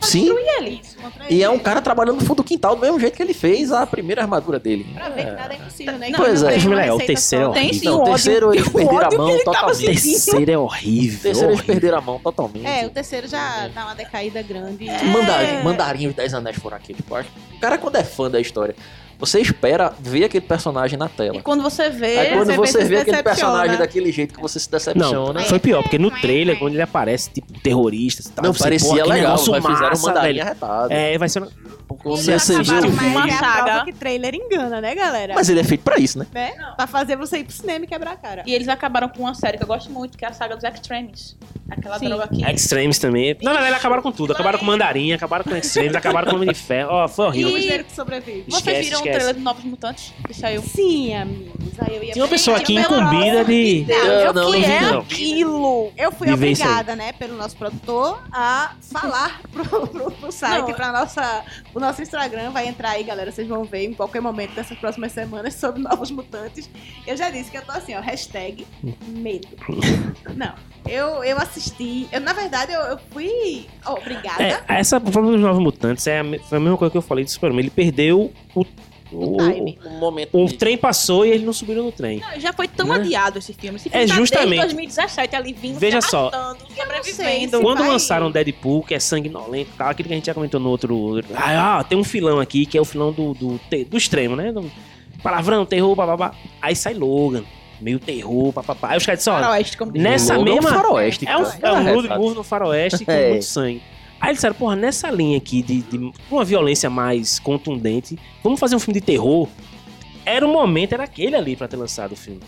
Sim. e ele. E é um cara trabalhando no fundo do quintal do mesmo jeito que ele fez a primeira armadura dele. Pra ver que nada é impossível, né? Não, pois não é. tem uma O filme é legal, o terceiro é Tem horrível. sim Não, o o terceiro eles o perderam a mão totalmente. O terceiro é O horrível. terceiro eles perderam a mão totalmente. É, o terceiro já dá uma decaída grande. É. Mandarim, mandarim os 10 anéis foram aqui. Tipo, o cara, quando é fã da história, você espera ver aquele personagem na E tela. quando você vê. Aí quando você você vê, vê se aquele personagem daquele jeito que você se decepciona. Não, foi pior, porque no trailer, quando ele aparece, tipo, terroristas e tal, não você, parecia pô, que legal, mas fizeram um mandarim velho. arretado. É, vai ser... Eles você acabaram assistiu o vídeo. uma Mas a saga. prova que trailer engana, né, galera? Mas ele é feito pra isso, né? Né? Pra fazer você ir pro cinema e quebrar a cara. E eles acabaram com uma série que eu gosto muito, que é a saga dos Extremes. Aquela Sim. droga aqui. Extremes também. Na verdade, acabaram com tudo. Acabaram com Mandarim, acabaram com Extremes, acabaram com Homem de Ferro. Ó, foi horrível. O E- que sobrevive. Vocês Esquece, viram esquece. o trailer de Novos Mutantes que saiu? Sim, amigos. Aí eu ia Tinha uma pessoa aqui incumbida de... Não, fui- não vi, é não. aquilo? Eu fui obrigada, né, pelo nosso produtor, a falar <laughs> pro, pro, pro site, Não. pra nossa, o nosso Instagram. Vai entrar aí, galera. Vocês vão ver em qualquer momento dessas próximas semanas <laughs> sobre novos mutantes. Eu já disse que eu tô assim, ó, hashtag medo. <laughs> Não, eu, eu assisti. Eu, na verdade, eu, eu fui obrigada. É, essa forma dos Novos Mutantes é a, foi a mesma coisa que eu falei do Superman. Ele perdeu o... O, time. Um momento. o de- trem passou e eles não subiram no trem. Não, já foi tão Né? adiado esse filme. Esse É, filme tá justamente. desde 2017 ali vindo, Veja só. sobrevivendo. Quando vai- lançaram Deadpool, que é sanguinolento e tal, aquilo que a gente já comentou no outro. Ah, ah, tem um filão aqui que é o filão do, do, do extremo, né? Do palavrão, terror, bababá. Aí sai Logan, meio terror, papapá. Aí os caras disseram, nessa Logan mesma- faroeste. é um, é um road movie no faroeste com <laughs> É. muito sangue. Aí eles disseram, porra, nessa linha aqui de, de uma violência mais contundente, vamos fazer um filme de terror. Era o momento, era aquele ali pra ter lançado o filme.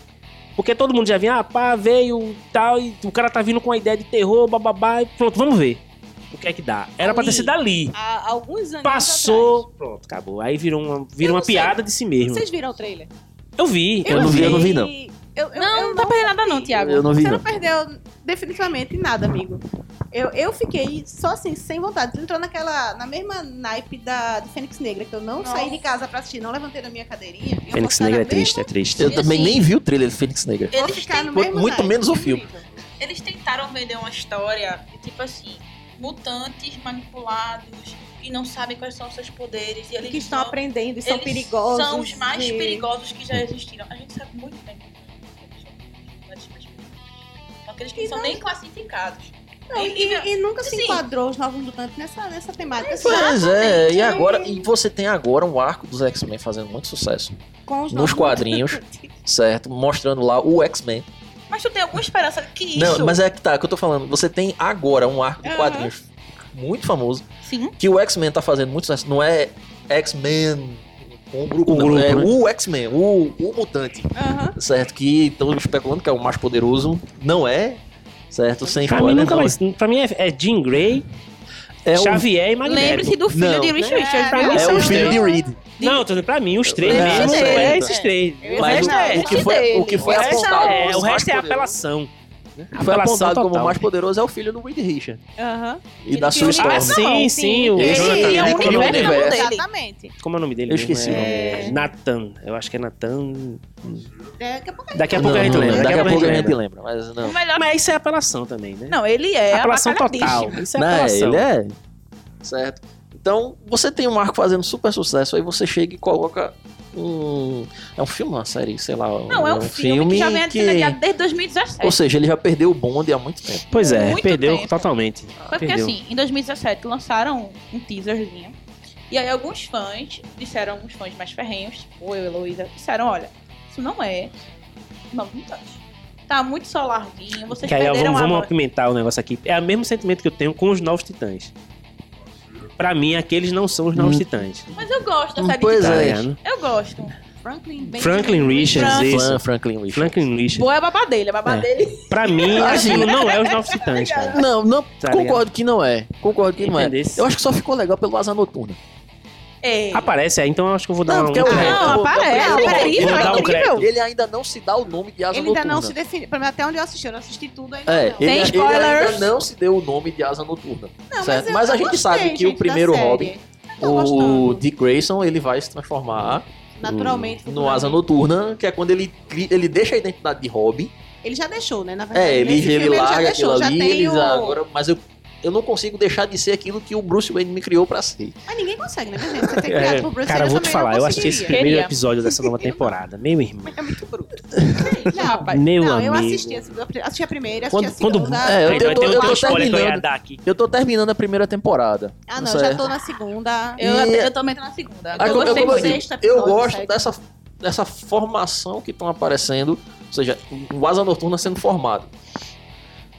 Porque todo mundo já vinha, ah, pá, veio tal, e o cara tá vindo com a ideia de terror, bababá, e pronto, vamos ver. O que é que dá? Era pra ter sido ali. Há alguns anos Passou, pronto, acabou. Aí virou uma, virou Eu uma não sei. piada de si mesmo. Vocês viram o trailer? Eu vi, Eu não vi, eu não vi, não. Eu, eu, Não, eu não tá perdendo nada não, Thiago. Eu não vi, Você não. não perdeu definitivamente nada, amigo. Eu, eu fiquei só assim, sem vontade. Entrou naquela, na mesma naipe da, de Fênix Negra, que eu não Nossa. saí de casa pra assistir, não levantei da minha cadeirinha. Fênix Negra é triste, é triste. Eu E também assim- nem vi o trailer do Fênix Negra. Eles ficar no mesmo muito naipe, menos o filme. Eles tentaram vender uma história de tipo assim, mutantes manipulados que não sabem quais são os seus poderes e eles Que estão aprendendo e são eles perigosos. São os mais e- perigosos que já existiram. A gente sabe muito bem São aqueles que E não são nem classificados. Não, e, e nunca se Sim. enquadrou os novos mutantes nessa, nessa temática. assim, Pois é, e agora. E você tem agora um arco dos X-Men fazendo muito sucesso. Com os nos quadrinhos. mutantes. Certo? Mostrando lá o X-Men. Mas tu tem alguma esperança que isso. Não, mas é que tá, que eu tô falando. Você tem agora um arco de quadrinhos muito famoso. Sim. Que o X-Men tá fazendo muito sucesso. Não é X-Men. Um grupo, O não, grupo, é né? o X-Men, o, o mutante, certo? Que estão especulando que é o mais poderoso. Não é, certo? Sem Pra mim, spoiler, nunca não. mais, pra mim é, é Jean Grey, É o, Xavier e Magneto. Lembre-se do filho Não. de Rich É, Richards. pra mim é são o os filho três. de Reed. Não, tô dizendo pra mim, os três É, mesmo. certo. É esses três. O Mas resto o, é. o que foi, o que foi o é, como o resto é apelação. Que Foi apontado como o mais poderoso é o filho do Reed Richard Aham. e da Sue cria um Ah, sim, sim. O Jonathan, ele como é o cria nome um dele? universo. Exatamente. Como é o nome dele? Eu esqueci o mesmo? nome É dele. Nathan. Eu acho que é Nathan. Daqui a pouco Daqui a Não, pouco a gente não, lembra. Daqui a pouco a gente lembra. mas não. Mas isso é apelação também, né? Não, ele é apelação total. Isso é Não, apelação. ele é. Certo. Então, você tem um arco fazendo super sucesso, aí você chega e coloca um. É um filme, uma série, sei lá. Não, é um filme, que já vem adiado desde 2017. Ou seja, ele já perdeu o bonde há muito tempo. Pois é, Muito perdeu tempo. totalmente. Foi porque Perdeu. assim, em 2017 lançaram um teaserzinho. E aí alguns fãs disseram, alguns fãs mais ferrenhos, tipo eu e Heloísa, disseram, olha, isso não é Novos Mutantes. Tá muito só larguinho, vocês Que aí, perderam vamos, vamos a... apimentar o negócio aqui. É o mesmo sentimento que eu tenho com os Novos Titãs. Pra mim, aqueles não são os Novos Hum. Titãs. Mas eu gosto da série Pois de Tá é. Titãs. ligado? Eu gosto. Franklin, Benjamin Franklin Richards, Frank- isso. Fran- Franklin Richard. Franklin Richards. Boa é a babá dele, a babá É. dele. Pra mim, <laughs> Assim, aquilo não é os Novos Titãs, cara. Não, não, Tá concordo que não é. Concordo que não é. Eu acho que só ficou legal pelo Asa Noturna. É. Aparece aí, então eu acho que eu vou dar Não, um é o crédito. Não, aparece, o primeiro é Robin, incrível, vou é dar um. Ele ainda não se dá o nome de Asa Ele ainda Noturna. não se definiu. Pelo menos até onde eu assisti, eu não assisti tudo ainda. É, não. ele, ele spoilers. ainda não se deu o nome de Asa Noturna. Não, certo? eu- Mas a gente gostei, sabe que gente, o primeiro. Robin, o gostando. Dick Grayson, ele vai se transformar Naturalmente. no Asa Noturna, que é quando ele, ele deixa a identidade de Robin. Ele já deixou, né? Na verdade. É, ele, ele filme larga já deixou, aquilo ali, tem eles o... agora, mas eu, eu não consigo deixar de ser aquilo que o Bruce Wayne me criou pra ser. Mas ninguém consegue, né? Você tem É, criado por Bruce cara, eu Wayne, vou te falar, eu assisti esse primeiro Queria. episódio dessa nova temporada. Meu irmão. É muito bruto. <laughs> Não, Não, rapaz. Meu não, eu amigo. assisti, a segunda- assisti a primeira, assisti Quando- a segunda. quando- é, eu Aí, tô- eu tô eu ia terminando. dar aqui. Eu tô terminando a primeira temporada. Ah, não, já tô na segunda. Eu, E- eu também tô na segunda. Eu como- gostei eu digo, sexto eu episódio, gosto sétimo. dessa, dessa formação que estão aparecendo, ou seja, o Asa Noturna sendo formado.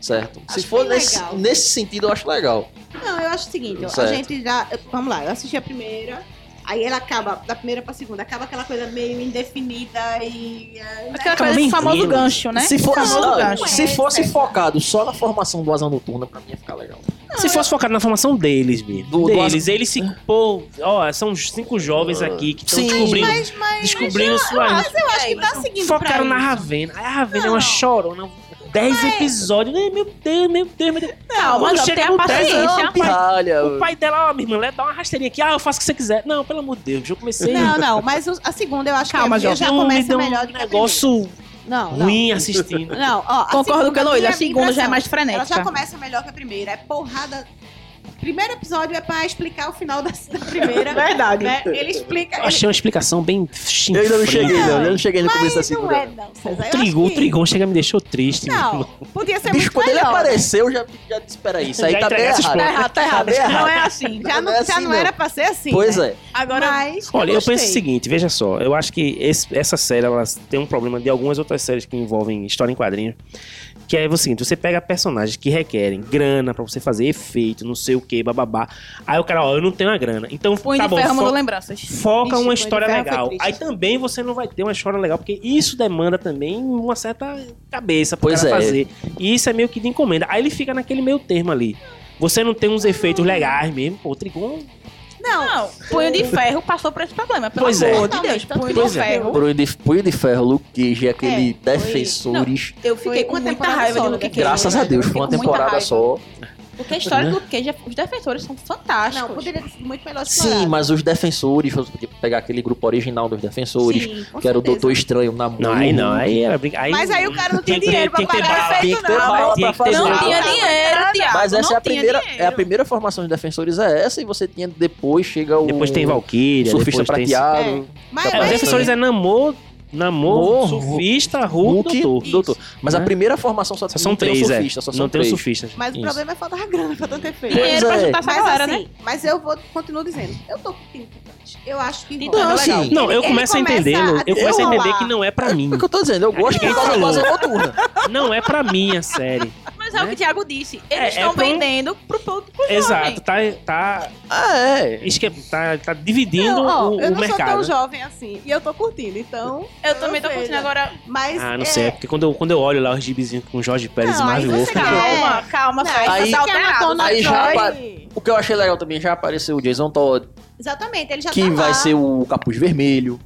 Certo? Se Acho for bem nesse, legal. nesse sentido, eu acho legal. Não, eu acho o seguinte, ó, a Certo. gente já. Vamos lá, eu assisti a primeira. Aí ela acaba, da primeira pra segunda, acaba aquela coisa meio indefinida e. é, Aquela Acaba coisa do famoso gancho, né? Se, for, famoso não, gancho. se É, fosse certo. focado só na formação do Asa Noturna, pra mim ia ficar legal. Se fosse focado na formação deles, mesmo. Do- do deles, eles se. Pô, ó, são cinco jovens aqui que estão descobrindo. Mas, mas, descobrindo sua. mas eu acho que tá seguindo Focaram pra na. Ravena. Aí a Ravena é Não. uma chorona. Dez episódios. Ai, Meu Deus, meu Deus, meu Deus. Não, mas chega tenha no décimo, paciência. o pai- Pirralha. O pai dela, ó, minha irmã, dá uma rasteirinha aqui. Ah, eu faço o que você quiser. Não, pelo amor de Deus, eu comecei. Não, não, mas a segunda eu acho Calma, que já, já Não, me começa melhor um do que a negócio primeira. Não, não. ruim assistindo. Não, ó. a Concordo segunda, com a Heloísa, a segunda já é mais Ela frenética. já começa melhor que a primeira. É porrada. Primeiro episódio é pra explicar o final da, da <laughs> primeira. Verdade. né? Ele explica. Eu achei uma explicação bem Eu ainda não cheguei, não. Eu não cheguei no começo da Mas não é, não. César. Eu O acho Trigon, o que- Trigon chega e me deixou triste. Não, irmão. podia ser Bicho, muito quando ele melhor. apareceu, eu já, já disse, peraí, isso aí Já tá bem errado. Tá errado, tá errado. Não errado. é assim. Já não, Não é já assim, não não. era pra ser assim. Pois né? é. Agora, Mas, Olha, eu, gostei. penso o seguinte, veja só, eu acho que esse- essa série ela tem um problema de algumas outras séries que envolvem história em quadrinho, que é o seguinte, você pega personagens que requerem grana pra você fazer efeito, não sei o que, bababá. Aí o cara, ó, eu não tenho a grana. Então, Punho tá de bom, ferro fo- lembranças. foca Ixi, uma história legal. Aí também você não vai ter uma história legal, porque isso demanda também uma certa cabeça pra Pois cara é. fazer. E isso é meio que de encomenda. Aí ele fica naquele meio termo ali. Você não tem uns efeitos legais mesmo, pô, o Trigon Não, Não, Punho de Ferro passou por esse problema. Pelo Pois é. amor de Deus. Punho pois de é. Ferro. Punho de, Punho de Ferro, Luke Cage, aquele É, foi- defensores. Eu Foi fiquei com muita raiva só, de Luke? Cage. Graças a. Deus, Eu foi uma temporada só. Porque a história Né? do Cage, os defensores são fantásticos. não, poderia ter sido muito melhor Sim, explorado. mas os defensores, você podia pegar aquele grupo original dos defensores, Sim, que era o certeza. Doutor Estranho, Namor. Não, aí não, aí era brinca... Mas aí o cara não tinha Tem dinheiro pra tem pagar bala. efeito, Tem que ter não. pra que ter fazer. Não bala. tinha dinheiro, Thiago. Mas essa não é a, primeira, dinheiro. é a primeira formação de defensores é essa, e você tinha depois chega o Depois tem Valkyria, surfista depois tem... prateado, Mas, É, os mas- defensores é Namor, Namor, surfista, Hulk, Hulk, doutor. doutor. Mas a Né? primeira formação só, Só são não três, o é. surfista, só são Não tem os três. surfistas. mas o Isso. problema é faltar grana pra tanto efeito. Dinheiro pra é. juntar essa Mas galera, assim, né? mas eu vou continuo dizendo, eu tô curtindo Titãs. Eu acho que Titãs rola. é legal. Não, eu começo a entender, eu começo a entender que não é pra mim. É o que eu tô dizendo, eu gosto asa noturna. Não é pra mim a série. <laughs> Mas é o Né? que o Thiago disse. É, Eles é estão pra um- vendendo pro público jovem. Exato, tá, tá, Ah, é. esque- tá, tá dividindo Não, ó, o, eu o não mercado. sou tão jovem assim. E eu tô curtindo, então. Eu também tô curtindo agora. Mas. Ah, não é, sei, é porque quando eu, quando eu olho lá os gibizinhos com Jorge Pérez Não, e Marvel Wolf, Calma, calma, Não, aí- tá alterado. Aí Aí já apa- O que eu achei legal também, já apareceu o Jason Todd, Exatamente, ele já que tá vai lá. ser o Capuz Vermelho,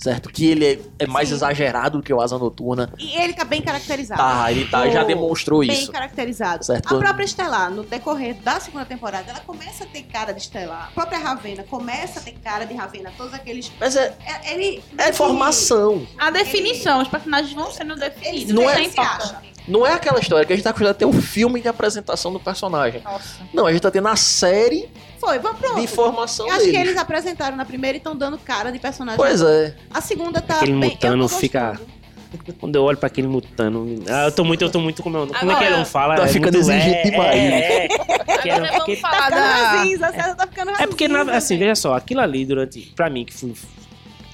certo? Que ele é, é mais Sim. exagerado do que o Asa Noturna. E ele tá bem caracterizado. Tá, ele tá, já demonstrou Bem isso. caracterizado. Certo. A própria Estelar, no decorrer da segunda temporada, ela começa a ter cara de Estelar. A própria Ravena começa a ter cara de Ravena. Todos aqueles. Mas é, é- Ele. é formação. A definição, os personagens vão sendo definidos. Não é- é importante. Não é aquela história que a gente tá acostumado a ter um filme de apresentação do personagem. Nossa. Não, a gente tá tendo a série Foi, vamos pronto. de formação Eu acho que deles. eles apresentaram na primeira e estão dando cara de personagem. Pois é. A segunda tá Aquele bem. mutano fica-. Quando eu olho pra aquele mutano. Ah, eu tô muito, eu tô muito como, como é que Agora, ele não fala? tá é ficando exigente é, demais. É, é. Que Agora é- vamos que- falar Tá ficando ranzinza, César tá ficando É porque, ranzinza, assim, veja só, aquilo ali durante. Pra mim, que foi,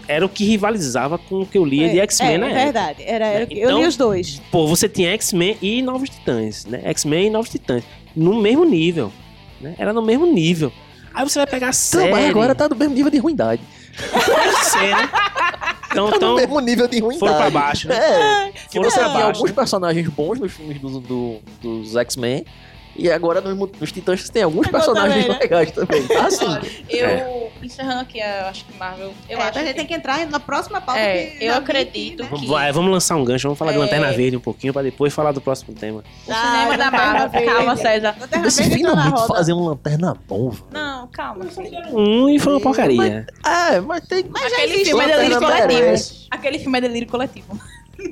era o que rivalizava com o que eu lia de X-Men é, na é época. verdade. Era, era, eu Então- li os dois. Pô, você tinha X-Men e Novos Titãs, né? X-Men e Novos Titãs. No mesmo nível. Né? Era no mesmo nível. Aí você vai pegar a série. mas agora tá do mesmo nível de ruindade. Pode ser, né? Então, <laughs> Tá no então mesmo nível de ruindade. foram pra baixo. Né? É, que Foram você pra baixo. alguns personagens bons nos filmes do, do- dos X-Men. E agora nos, nos Titãs tem alguns Agora personagens também, né? legais também. Tá assim. Olha, eu, encerrando aqui, eu acho que Marvel, eu é, acho a gente que... tem que entrar na próxima pauta. É, que eu acredito né? Vamos, vai, vamos lançar um gancho, vamos falar de É. Lanterna Verde um pouquinho, pra depois falar do próximo tema. O cinema Ah, da Lanterna Marvel, calma, César. Lanterna Você na finalmente fazer um lanterna bom, velho. Não, calma. Um e foi uma porcaria. É, mas tem. Mas Aquele filme é delírio coletivo. Aquele filme é delírio coletivo.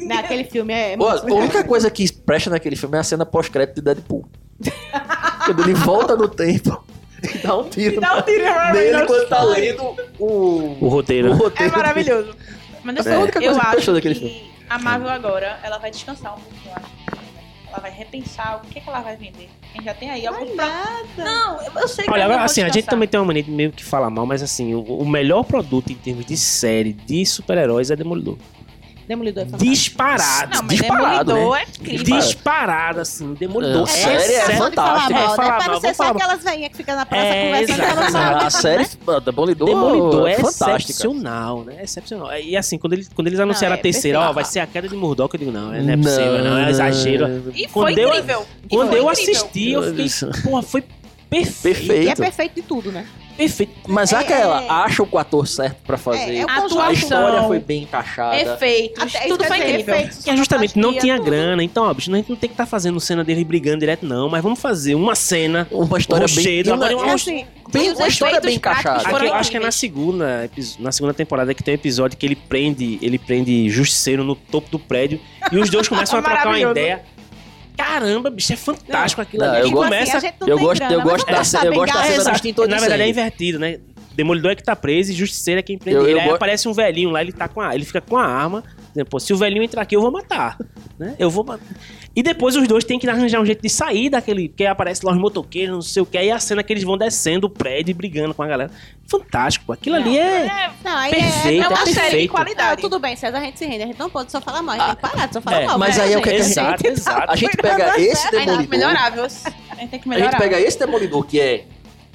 Né, Aquele filme é. A única coisa que presta naquele filme é a cena pós-crédito de Deadpool. Quando ele volta no tempo e dá um tiro Dá um tiro nele maravilhoso. enquanto tá lendo o, O o roteiro. É roteiro. maravilhoso. Mas Essa é a única eu coisa que acho prestou daquele que filme. a Marvel agora, ela vai descansar um pouquinho, eu acho. Ela vai repensar o que, que ela vai vender. A gente já tem aí algum... nada. Não, eu, eu sei que Olha, eu não agora, assim, a gente também tem uma mania de meio que falar mal, mas assim, o, o melhor produto em termos de série de super-heróis é Demolidor. Demolidor é fantástico. Disparado. Não, mas disparado, Demolidor é incrível. Disparado, assim, Demolidor. A série é sério. fantástica. Falar mal, É, falar né? Pra não ser só aquelas veinhas que ficam na praça É, conversando. exato. mal. A série a Demolidor, Demolidor é fantástica. excepcional, né? Excepcional. E assim, quando, ele, quando eles anunciaram é a terceira, ó, vai ser a queda de Murdoch, eu digo, não, não é possível, não, é exagero. E Quando foi incrível. Quando eu assisti, eu fiquei, porra, foi perfeito. Perfeito. E é perfeito de tudo, né? Perfeito. Mas É, aquela, é. acha o ator certo pra fazer. É, é A atuação, história foi bem encaixada. efeitos, Até tudo isso foi incrível. efeitos, Que justamente não tinha tudo. grana, então, ó, bicho, a gente não tem que estar fazendo cena dele brigando direto, não, mas vamos fazer uma cena. Uma história Rochedo, bem... agora Uma, É acho- assim, bem uma história bem encaixada. Aqui, eu acho que é na segunda, na segunda temporada que tem um episódio que ele prende, ele prende Justiceiro no topo do prédio e os dois começam a trocar uma ideia. Caramba, bicho, é fantástico aquilo Não, ali. eu começa. assim, a gente não eu gosto- grana, eu mas gosto da- eu gosto da cena Exato. de Na verdade é invertido, né? Demolidor é que tá preso e Justiceiro é quem prende Eu- ele. eu Aí go- aparece um velhinho lá, ele tá com a, ele fica com a arma, pô, se o velhinho entrar aqui eu vou matar, né? Eu vou matar. E depois os dois têm que arranjar um jeito de sair daquele, porque aparece lá os motoqueiros, não sei o que, aí a cena que eles vão descendo o prédio e brigando com a galera. Fantástico, aquilo ali é É, Não, aí perfeito, é uma é série de perfeito. Não, qualidade. tudo bem, César, a gente se rende. A gente não pode só falar mal, a gente tem que parar de só falar É, mal. mas né, aí é o que gente? a gente- Exato, exato. A gente pega esse a gente tem que Demolidor... melhorar, viu? A gente tem que A gente melhorar. pega esse Demolidor que é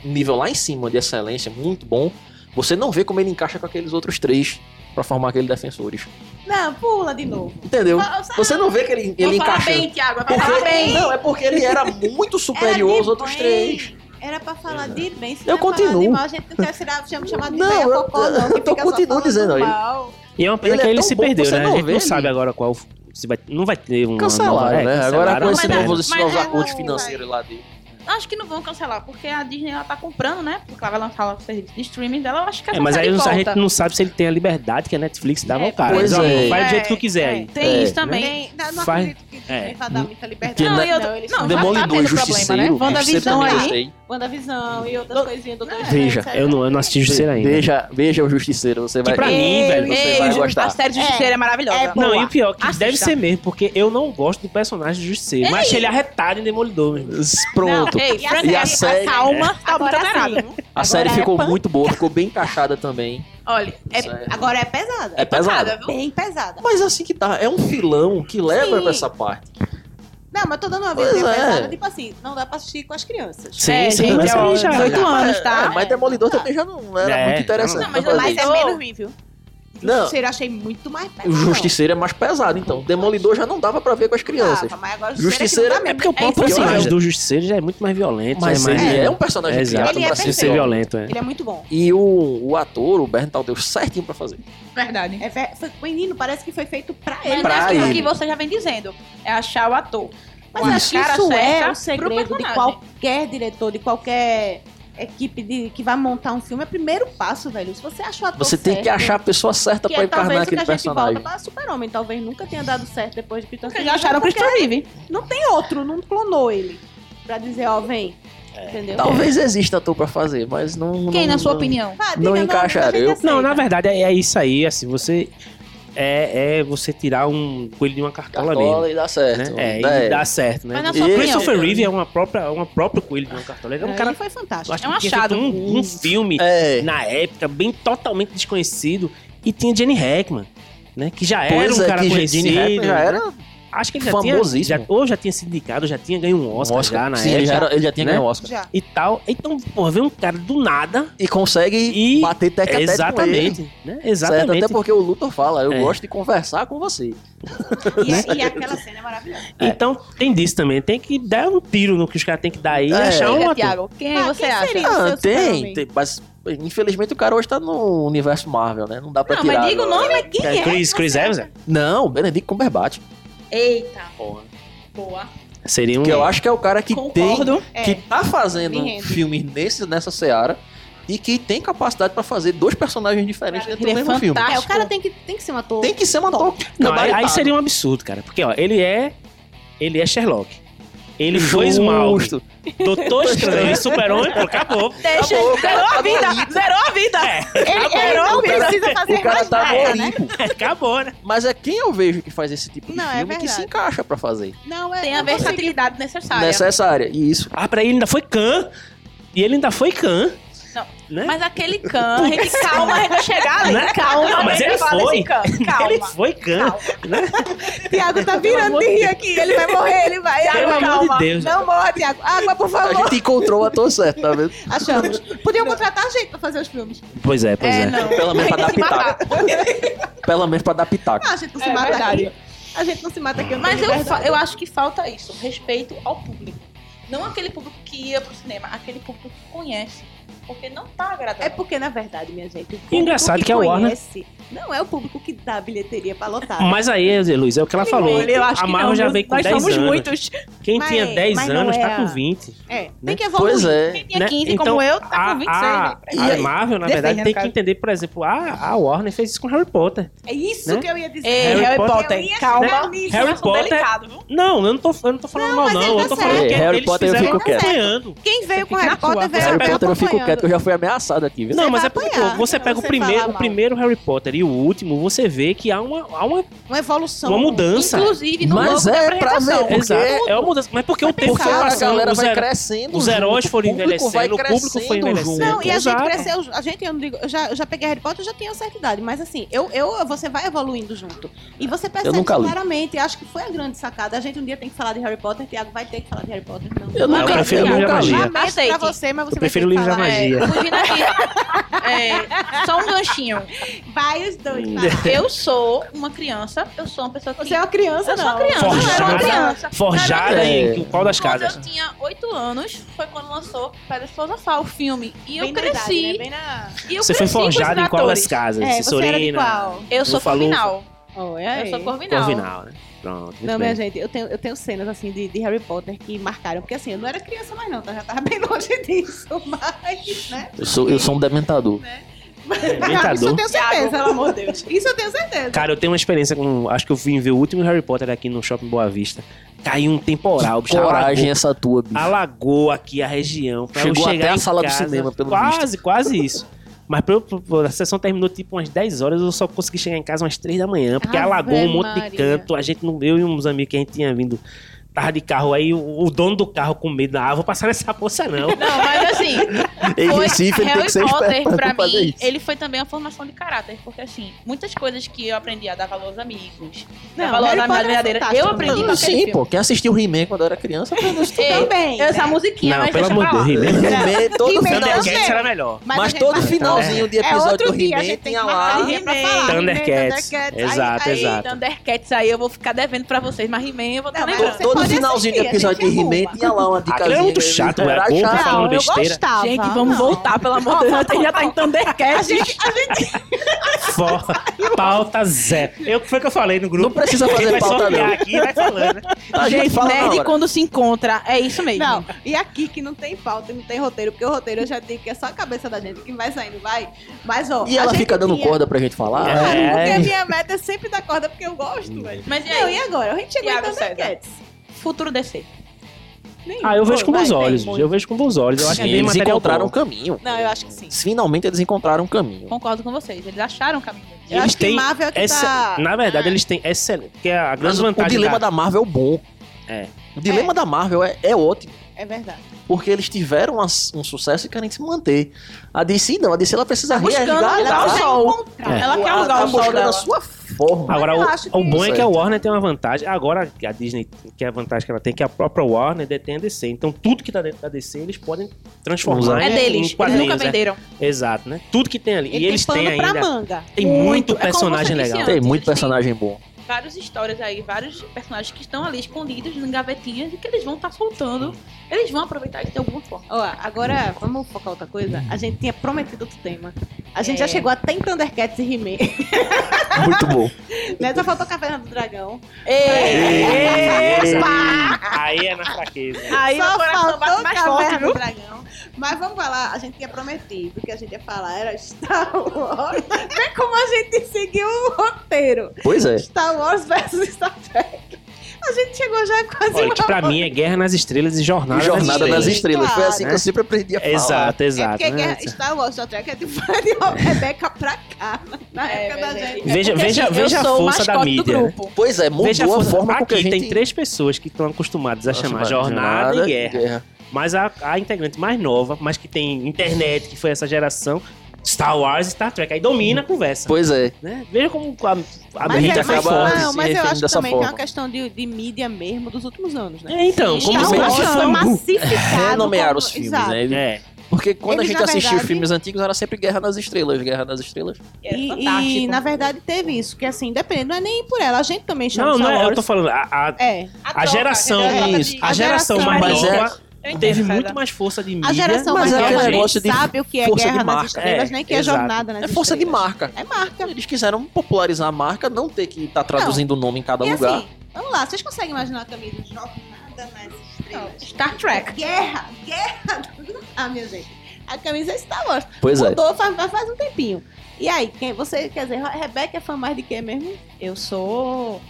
nível lá em cima de excelência, muito bom. Você não vê como ele encaixa com aqueles outros três pra formar aqueles defensores. Não, pula de novo. Entendeu? Você não vê que ele, ele Vou falar encaixa. bem, Thiago. Vai Porque, falar bem. não, é porque ele era <laughs> muito superior Era aos outros bem. três. Era pra falar de bem, se Eu não ia falar continuo. de mal, a gente não quer tirar, chama, chamar de Não, eu- cocó, não, eu só continuo dizendo, mal. E é uma pena Ele que é ele se bom, perdeu, né? A não gente vê não ele. sabe agora qual. Se vai, não vai ter uma. Cancelaram, nova, é, né? Agora cancelaram, com esse mas- novo, esses mas novos é, financeiros lá dele. Acho que não vão cancelar, porque a Disney ela tá comprando, né? Porque ela vai lançar o serviço de streaming dela. Eu acho que É, mas aí série não- a volta. gente não sabe se ele tem a liberdade que a Netflix dava É, ao cara. pois ó, é. Faz do jeito que É, tu quiser é. aí. Tem É, isso também. Tem, não, não Faz- acredito que é. Disney vai dar muita liberdade. Que Não, e outra- não, eles não, já tá problema, Justiceiro, né? Justiceiro WandaVisão aí. WandaVisão e outras coisinhas do Doutor Veja, Eu não, eu não assisti Justiceiro ainda. Veja, veja o Justiceiro, você vai... pra mim, velho, você Ei, vai gostar. A série de Justiceiro é, maravilhosa. É, Não, e o pior, que deve ser mesmo, porque eu não gosto do personagem do Justiceiro. Mas achei ele arretado em Demolidor. Pronto. Ei, E a série- a série, calma, tá muito Agora alterada. sim. A série é ficou pan- muito boa, ficou bem encaixada também. Olha, é. Agora é pesada. É pesada. viu? Bem pesada. Mas assim que tá, é um filão que leva Sim. pra essa parte. Não, mas tô dando uma visão é. pesada, tipo assim, não dá pra assistir com as crianças. Sim, É, sim, gente, já. 18 anos, tá? É, mas Demolidor Tá. também já não era É, muito interessante. não, mas Mas é menos ruim, viu? Não. Justiceiro eu achei muito mais pesado. O Justiceiro é mais pesado, então. Demolidor já não dava pra ver com as crianças. Dava, mas agora Justiceiro é, que não dá É porque o próprio isso eu personagem do Justiceiro já é muito mais violento. Mas é mais, ele é um personagem Exato, criado Ele é pra pra ser violento. É. Ele é muito bom. E o, o ator, o Berntal, deu certinho pra fazer. Verdade. É, foi, menino, parece que foi feito pra Mas ele. pra é aquilo ele. que você já vem dizendo. É achar o ator. Mas isso certa é o segredo de qualquer diretor, de qualquer equipe de, que vai montar um filme. É o primeiro passo, velho. Se você o ator Você tem que certo, achar a pessoa certa que pra é encarnar que aquele a gente personagem. volta para Super-Homem. Talvez nunca tenha dado certo depois de Peter Porque já acharam Christopher Reeve. Não tem outro, não clonou ele. Pra dizer, ó, vem. Entendeu? Talvez exista ator pra fazer, mas não. Quem, não- na sua não- opinião? Não encaixaram. a gente Eu- aceita. Não, na verdade é, é isso aí, assim, você. É, é você tirar um coelho de uma cartola, Cartola e dá mesmo. certo. Né? É, É. e dá certo, né? Mas na sua o opinião? Christopher Reeve é uma própria, uma própria coelho de uma cartola. Ele é um É, cara. foi fantástico. acho É um que tinha achado. um, um filme É. na época, bem totalmente desconhecido. E tinha Jenny Hackman, né? Que já era Pois um é, cara que conhecido. Gene Hackman já era Acho que ele já tinha. famosíssimo. Já, ou já tinha sido indicado, já tinha ganho um Oscar, um já na Sim, época. ele já, era- ele já tinha né? ganho um Oscar. Já. E tal. Então, pô, vem um cara do nada. E consegue E- bater tete a tete com ele. Exatamente. Né? Certo? Exatamente. Até porque o Luthor fala, eu É. gosto de conversar com você. E, e aquela cena é maravilhosa. Então tem disso também. Tem que dar um tiro no que os caras têm que dar aí e É. achar um. Thiago, quem Ah, você quem acha? seria? Ah, seu tem, tem, mas infelizmente o cara hoje tá no universo Marvel, né? Não dá pra Não, tirar. mas diga o nome. Quem É, é? Chris, Chris Evans? Não, Benedict Cumberbatch. Eita, Porra. boa. Seria um. Que eu acho que é o cara que Concordo. tem. Que tá fazendo filmes nesse, nessa seara e que tem capacidade pra fazer dois personagens diferentes dentro Ele do é mesmo filme. fantástico. É, o cara tem que, tem que ser um ator. Tem que ser um ator. Não, aí, aí seria um absurdo, cara. Porque, ó, ele é. Ele é Sherlock. Ele foi Smaug. Doutor Estranho e Super-Homem, pô, acabou. Deixa, Acabou, zerou cara, a vida, zerou a vida. É, Ele, ele não cara- precisa fazer O cara tá nada, né? <laughs> Acabou, né? Mas é quem eu vejo que faz esse tipo de Não, é filme que verdade. se encaixa pra fazer. Não, é, Tem a versatilidade necessária. Necessária. E isso. Ah, pra ele ainda foi Khan. E ele ainda foi Khan. Não, Né? Mas aquele Khan, a gente, calma, a gente vai chegar ali. Né? Calma, Não, mas a ele foi. Calma. Ele foi Khan. Calma. <laughs> Tiago tá virando de rir aqui. Ele vai morrer, ele vai. Pelo Água, amor de calma. Deus. Não morra, Tiago. Água, por A favor. gente encontrou o ator certo, tá vendo? Achamos. Podiam contratar a gente pra fazer os filmes. Pois é, pois é. É, não. Pelo menos pra dar se pitaco. <laughs> Pelo menos pra dar pitaco. Ah, a gente não se É mata verdade. aqui. A gente não se mata aqui. Mas eu, eu acho que falta isso, respeito ao público. Não aquele público que ia pro cinema, aquele público que conhece. Porque não tá agradando. É porque, na verdade, minha gente, o engraçado que a Warner- não é o público que dá bilheteria pra lotar. Mas aí, Luiz, é o que ela falou. Eu acho a que Marvel não, já vem com Nós 10 somos anos. muitos. Quem Mas- tinha 10 mas não anos é tá com a- 20. É, Né? tem que evoluir. Pois é. Quem tinha né? 15 Então, como eu, tá com 26, a, né? A? Marvel, na Defende, verdade, tem que entender, por exemplo, a, a Warner fez isso com Harry Potter. É isso Né? que eu ia dizer. Ei, Harry Harry, Potter- ia calma. Harry Potter- delicado? Não, eu não tô, eu não tô falando Não, mal, não. ele Eu tá tô certo. falando que É, Harry eles Potter eu fico quieto. acompanhando. Quem veio com Harry Potter veio Harry Potter eu fico quieto, que eu já fui ameaçado aqui, Não, mas é porque você pega o primeiro Harry Potter e o último, você vê que há uma, há uma, Uma evolução. uma mudança. Inclusive, no Mas logo é pra ver, porque- Exato. É uma mudança. Mas porque o tempo foi a passando, galera os, vai crescendo. os junto, heróis foram o público vai envelhecendo, o público foi envelhecendo. junto. Não, e a Exato. gente cresceu. A gente, eu não digo, eu já, eu já peguei Harry Potter, eu já tinha certa idade. Mas assim, eu, eu, você vai evoluindo junto. E você percebe claramente. Acho que foi a grande sacada. A gente um dia tem que falar de Harry Potter. Tiago vai ter que falar de Harry Potter. Não. Eu nunca- eu prefiro eu o livro da magia. Pra você, mas você Eu prefiro o vai livro da magia. É, aqui. <laughs> É, só um ganchinho. Vai os dois, Hum. vai. Eu sou uma criança, eu sou uma pessoa que. Você é uma criança, Eu sou não. uma criança, eu era uma Forjada, criança. forjada em qual das Quando casas? eu tinha 8 anos, foi quando lançou Pedra Filosofal, o filme. E eu Bem na cresci. idade, né? Bem na... E eu Você foi cresci com forjada em qual das casas? É, qual? Eu sou. Corvinal. Oh, Eu sou Corvinal. Corvinal, né? Pronto, Não, bem. minha gente, eu tenho, eu tenho cenas assim de, de Harry Potter que marcaram. Porque assim, eu não era criança mais, não, tá? Eu já tava bem <laughs> longe disso. Mas, né? Eu sou, eu sou um dementador. Isso eu tenho certeza, pelo amor de Deus. Isso eu tenho certeza. Cara, eu tenho uma experiência com. Acho que eu vim ver o último Harry Potter aqui no Shopping Boa Vista. Caiu um temporal, bicho. Coragem alagou- essa tua, bicho. Alagou aqui a região. Pra Chegou eu chegar até a sala do casa, cinema, pelo Quase, quase isso. Mas pra eu- pra- a sessão terminou tipo umas 10 horas, eu só consegui chegar em casa umas 3 da manhã, porque Ave alagou um monte Maria. de canto. A gente não, eu e uns amigos que a gente tinha vindo, tava de carro aí, o, o dono do carro com medo, ah, vou passar nessa poça não. Não, mas assim, <laughs> Em Recife, ele tem que ser Harry Potter, pra pra mim, ele foi também uma formação de caráter. Porque, assim, muitas coisas que eu aprendi a dar valor aos amigos, Não, dar valor à Harry amizade Potter é eu aprendi com aquele Sim, pô. Quem assistiu He-Man quando eu era criança aprendeu isso tudo. Ei, Também, Essa né? musiquinha, Não, mas pelo deixa amor pra de lá. Deus, He-Man. He-Man, todo não Thundercats era melhor. Mas, todo finalzinho de É episódio outro do dia, a He-Man gente tem tinha lá. Thundercats. Exato, aí- aí- exato. Thundercats aí eu vou ficar devendo pra vocês, mas He-Man eu vou estar Não, lembrando. Todo finalzinho de assistir, episódio de a gente He-Man tinha lá uma dicasinha. Aquilo é muito chato, era é chato. falando Não, eu besteira. gostava. Gente, vamos Não. voltar, pelo amor de Deus. <laughs> A gente já tá em Thundercats. <laughs> Fora, pauta zero. Eu, o que foi que eu falei no grupo? Não precisa fazer pauta, não. aqui e vai falando. <laughs> A gente Gente, fala nerd quando se encontra, é isso mesmo. Não, e aqui que não tem pauta, não tem roteiro, porque o roteiro eu já digo que é só a cabeça da gente, que vai saindo, vai. Mas, ó. E a ela gente fica dando tinha- corda pra gente falar. É. Claro, porque a minha meta é sempre dar corda, porque eu gosto, velho. Mas e Não, aí? e agora? A gente chegou em Thundercats. Futuro DC. Nenhum. Ah, eu vejo com bons olhos. Eu vejo com bons olhos. Eu acho Sim, que eles encontraram um caminho. Não, eu acho que sim. Finalmente eles encontraram um caminho. Concordo com vocês. Eles acharam o caminho deles. Eu Eles acho que têm Marvel é que essa- tá... Na verdade, eles têm excelente. Que é a grande Mas o vantagem. dilema da Marvel é bom. É. O dilema É. da Marvel é, é ótimo. É verdade. Porque eles tiveram uma- um sucesso e querem se manter. A DC não, a DC ela precisa Tá buscando resgatar. alugar o sol. É. Ela quer Ela alugar tá o sol buscando dela. a sua forma. Agora, o, o bom é que a. Warner tem uma vantagem. Agora, a Disney, que é a vantagem que ela tem, que a própria Warner detém a DC. Então, tudo que tá dentro da DC, eles podem transformar. É em deles. Eles quadrinhos. nunca é. venderam. Exato, né? Tudo que tem ali. Ele e eles têm ainda. manga. Tem Muito. muito É personagem legal. Tem muito Eles personagem bom. Várias histórias aí, vários personagens que estão ali escondidos em gavetinhas e que eles vão estar soltando. Eles vão aproveitar isso de alguma forma. Ó, agora, vamos focar outra coisa? A gente tinha prometido outro tema. A gente É. já chegou até em Thundercats e He-Man. <laughs> Muito bom. né? Só faltou Caverna do Dragão. Epa! Aí é na fraqueza. Aí Só bate faltou mais forte, Caverna do Dragão. Mas vamos falar, a gente tinha prometido que a gente ia falar era Star Wars. <laughs> Vê como a gente seguiu o roteiro. Pois é. Star Wars versus Star Trek. A gente chegou já quase Olha, que pra mim é Guerra nas Estrelas e Jornada, Jornada nas das Estrelas. Estrelas. Foi assim Né? que eu sempre aprendi a falar. Exato, É exato. porque né? Guerra- Star Wars Star Trek é de de <laughs> Rebeca pra cá. Na É, época da gente. Veja, Porque, veja, veja a força da mídia. né? Pois é, mudou Veja a, força- forma Aqui que a gente... tem três pessoas que estão acostumadas a chamar Jornada, e Guerra. Mas a, a integrante mais nova, mas que tem internet, que foi essa geração, Star Wars e Star Trek. Aí domina a conversa. Pois é. Né? Veja como a, a Mas, mídia é, mas, acaba não, se mas eu acho que também tem forma. uma questão de, de mídia mesmo dos últimos anos, né? É, então, como Star Wars foi um- massificado. Renomear como- os filmes, Exato. né? É. Porque quando Eles, a gente assistia verdade- filmes antigos, era sempre Guerra nas Estrelas, Guerra nas Estrelas. E, e, na verdade teve isso, que assim, depende, não é nem por ela, a gente também chama Não, Star não é, eu tô falando, a, a, É, a troca, geração, isso, a geração geração mais nova entendo, teve César. muito mais força de mídia. a geração mas mais é a gente negócio de sabe o que é de Guerra nas marca. Estrelas, É, nem que é exato. Jornada nas É força de Estrelas. marca. É marca. Eles quiseram popularizar a marca, não ter que estar traduzindo o nome em cada E lugar. assim, vamos lá, vocês conseguem imaginar a camisa Jornada nas Estrelas? Star Trek. Guerra, guerra. Ah, minha gente. A camisa é Star Wars. Pois é. Mudou faz, faz um tempinho. E aí, quem você, quer dizer, Rebeca é fã mais de quê mesmo? Eu sou.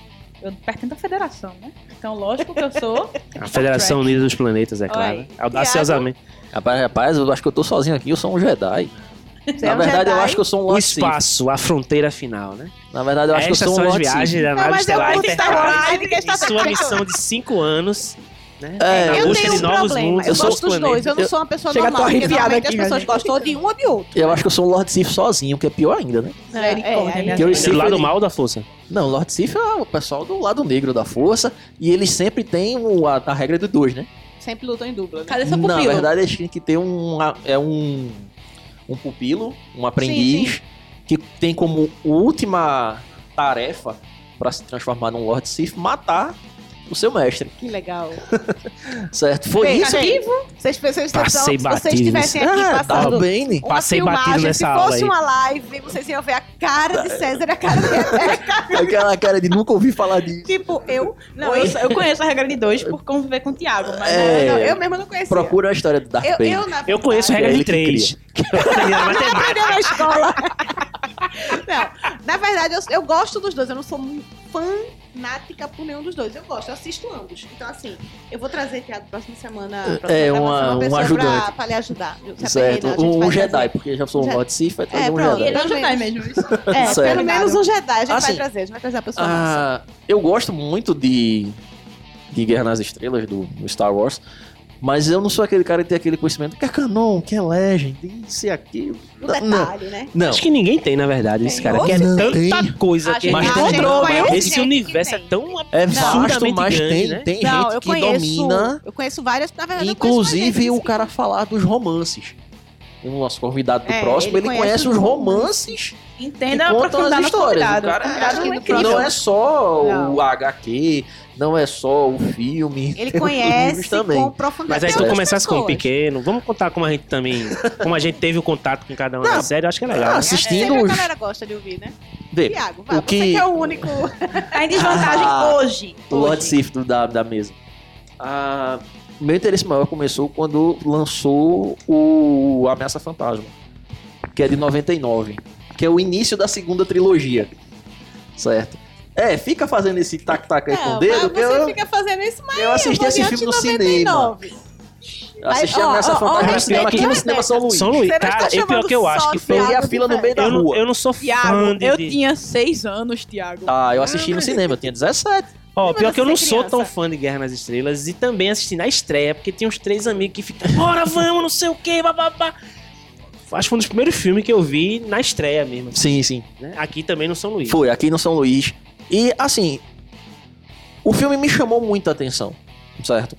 Eu pertenço à federação, né? Então, lógico que eu sou. <laughs> A Federação Unida dos Planetas, é claro. Oi. Audaciosamente. Rapaz, rapaz, eu acho que eu tô sozinho aqui, eu sou um Jedi. Você Na é um verdade, eu Jedi? acho que eu sou um O Lord espaço, a fronteira final, né? Na verdade, eu acho que eu Estas sou um são as Lord viagens Sith. da Não, nave mas eu estelar amo Star Wars, Enterprise. que Em Star sua missão de cinco anos, né? É, na Eu tenho de um novos problema. mundos, Eu sou- gosto dos dois. Eu não sou uma pessoa Chega, normal. Porque arrepiada normalmente aqui, as pessoas gente. gostam de um ou de outro. Eu acho que eu sou um Lord Sith sozinho, que é pior ainda, né? Eu gente. Sith, Do lado ele- mal da força. Não, o Lord Sith é o pessoal do lado negro da força, e eles sempre têm a, a regra do dois, né? Sempre lutam em dupla. né? Cadê seu Na pupilo? verdade, eles têm que ter um, é um, um pupilo, um aprendiz, que tem como última tarefa para se transformar num Lord Sith matar o seu mestre, Que legal. <laughs> certo? Foi Bem, isso gente. Vocês, vocês, vocês, Passei se vocês batido estivessem aqui Ah, passando tá bem, né? uma Passei batido filmagem, nessa se aula fosse aí. uma live, vocês iam ver a cara de César e a cara de Rebeca. <laughs> Aquela cara de nunca ouvi falar disso. tipo, eu... Não, eu, eu conheço a regra de dois por conviver com o Thiago, mas É. Não, eu mesma não conhecia. Procura a história do Darth Eu, eu, na Eu conheço a É regra ele de três. <laughs> Que eu aprendi na matemática. aprendeu na escola. não, na verdade, eu, eu gosto dos dois. Eu não sou fanática por nenhum dos dois. Eu gosto, eu assisto ambos. Então, assim, eu vou trazer, Thiago, próxima semana. Próxima É, uma- um pessoa ajudante. Pra, pra lhe ajudar. Certo, um, vai Jedi, trazer. porque já sou um Lord Sith, vai trazer É, um pronto. Jedi. é um Jedi mesmo, isso. É, Certo. pelo menos um Jedi a gente Assim, vai trazer. A gente vai trazer a pessoa. Ah, eu gosto muito de, de Guerra nas Estrelas, do, do Star Wars, Mas eu não sou aquele cara que tem aquele conhecimento que é canon, que é legend, isso e aquilo. Não, detalhe, né? Não. Acho que ninguém tem, na verdade, esse Tem. cara. Que é Não tanta tem. coisa que Mas tem. mas Esse universo que é tem. tão É absurdamente mas grande, tem, né? tem Não, gente eu que conheço. domina. Eu conheço várias, na verdade, Inclusive, o cara falar dos romances. O nosso convidado do É, próximo, ele ele, conhece conhece, os romances Entenda e a conta as histórias. O cara é- é não é só Não. o HQ, não é só o filme. Ele conhece também. com profundidade. Mas aí se Tem tu começasse com o pequeno, vamos contar como a gente também. Como a gente teve o contato com cada uma Não. da série, eu acho que é legal. Ah, né? assistindo Sempre a os- galera gosta de ouvir, né? Vê, Tiago, vai, o você que- que é o único. <laughs> Tá em desvantagem Ah, hoje. o Lord. Sif da, da mesa. Ah, meu interesse maior começou quando lançou o Ameaça Fantasma, que é de 99, que é o início da segunda trilogia. Certo? É, fica fazendo esse tac-tac aí com o Não, dedo, você eu, fica fazendo isso, mas eu assisti esse filme no de cinema. 99. Eu assisti ó, Ameaça Fantasma ó, no cinema ó, aqui no cinema São Luís. São Luís. Não Cara, é pior que eu acho que foi. Peguei a fila no meio da Eu não, rua. eu não sou fã eu tinha seis anos, Tiago. Ah, eu assisti no cinema, eu tinha 17. Ó, Mas pior que eu não sou tão fã de Guerra nas Estrelas e também assisti na estreia, porque tinha uns três amigos que ficam, bora, vamos, não sei o que, bababá. Acho que foi um dos primeiros filmes que eu vi na estreia mesmo. Sim, sim. né? Aqui também no São Luís. Foi, aqui no São Luís. E, assim, o filme me chamou muita atenção, certo?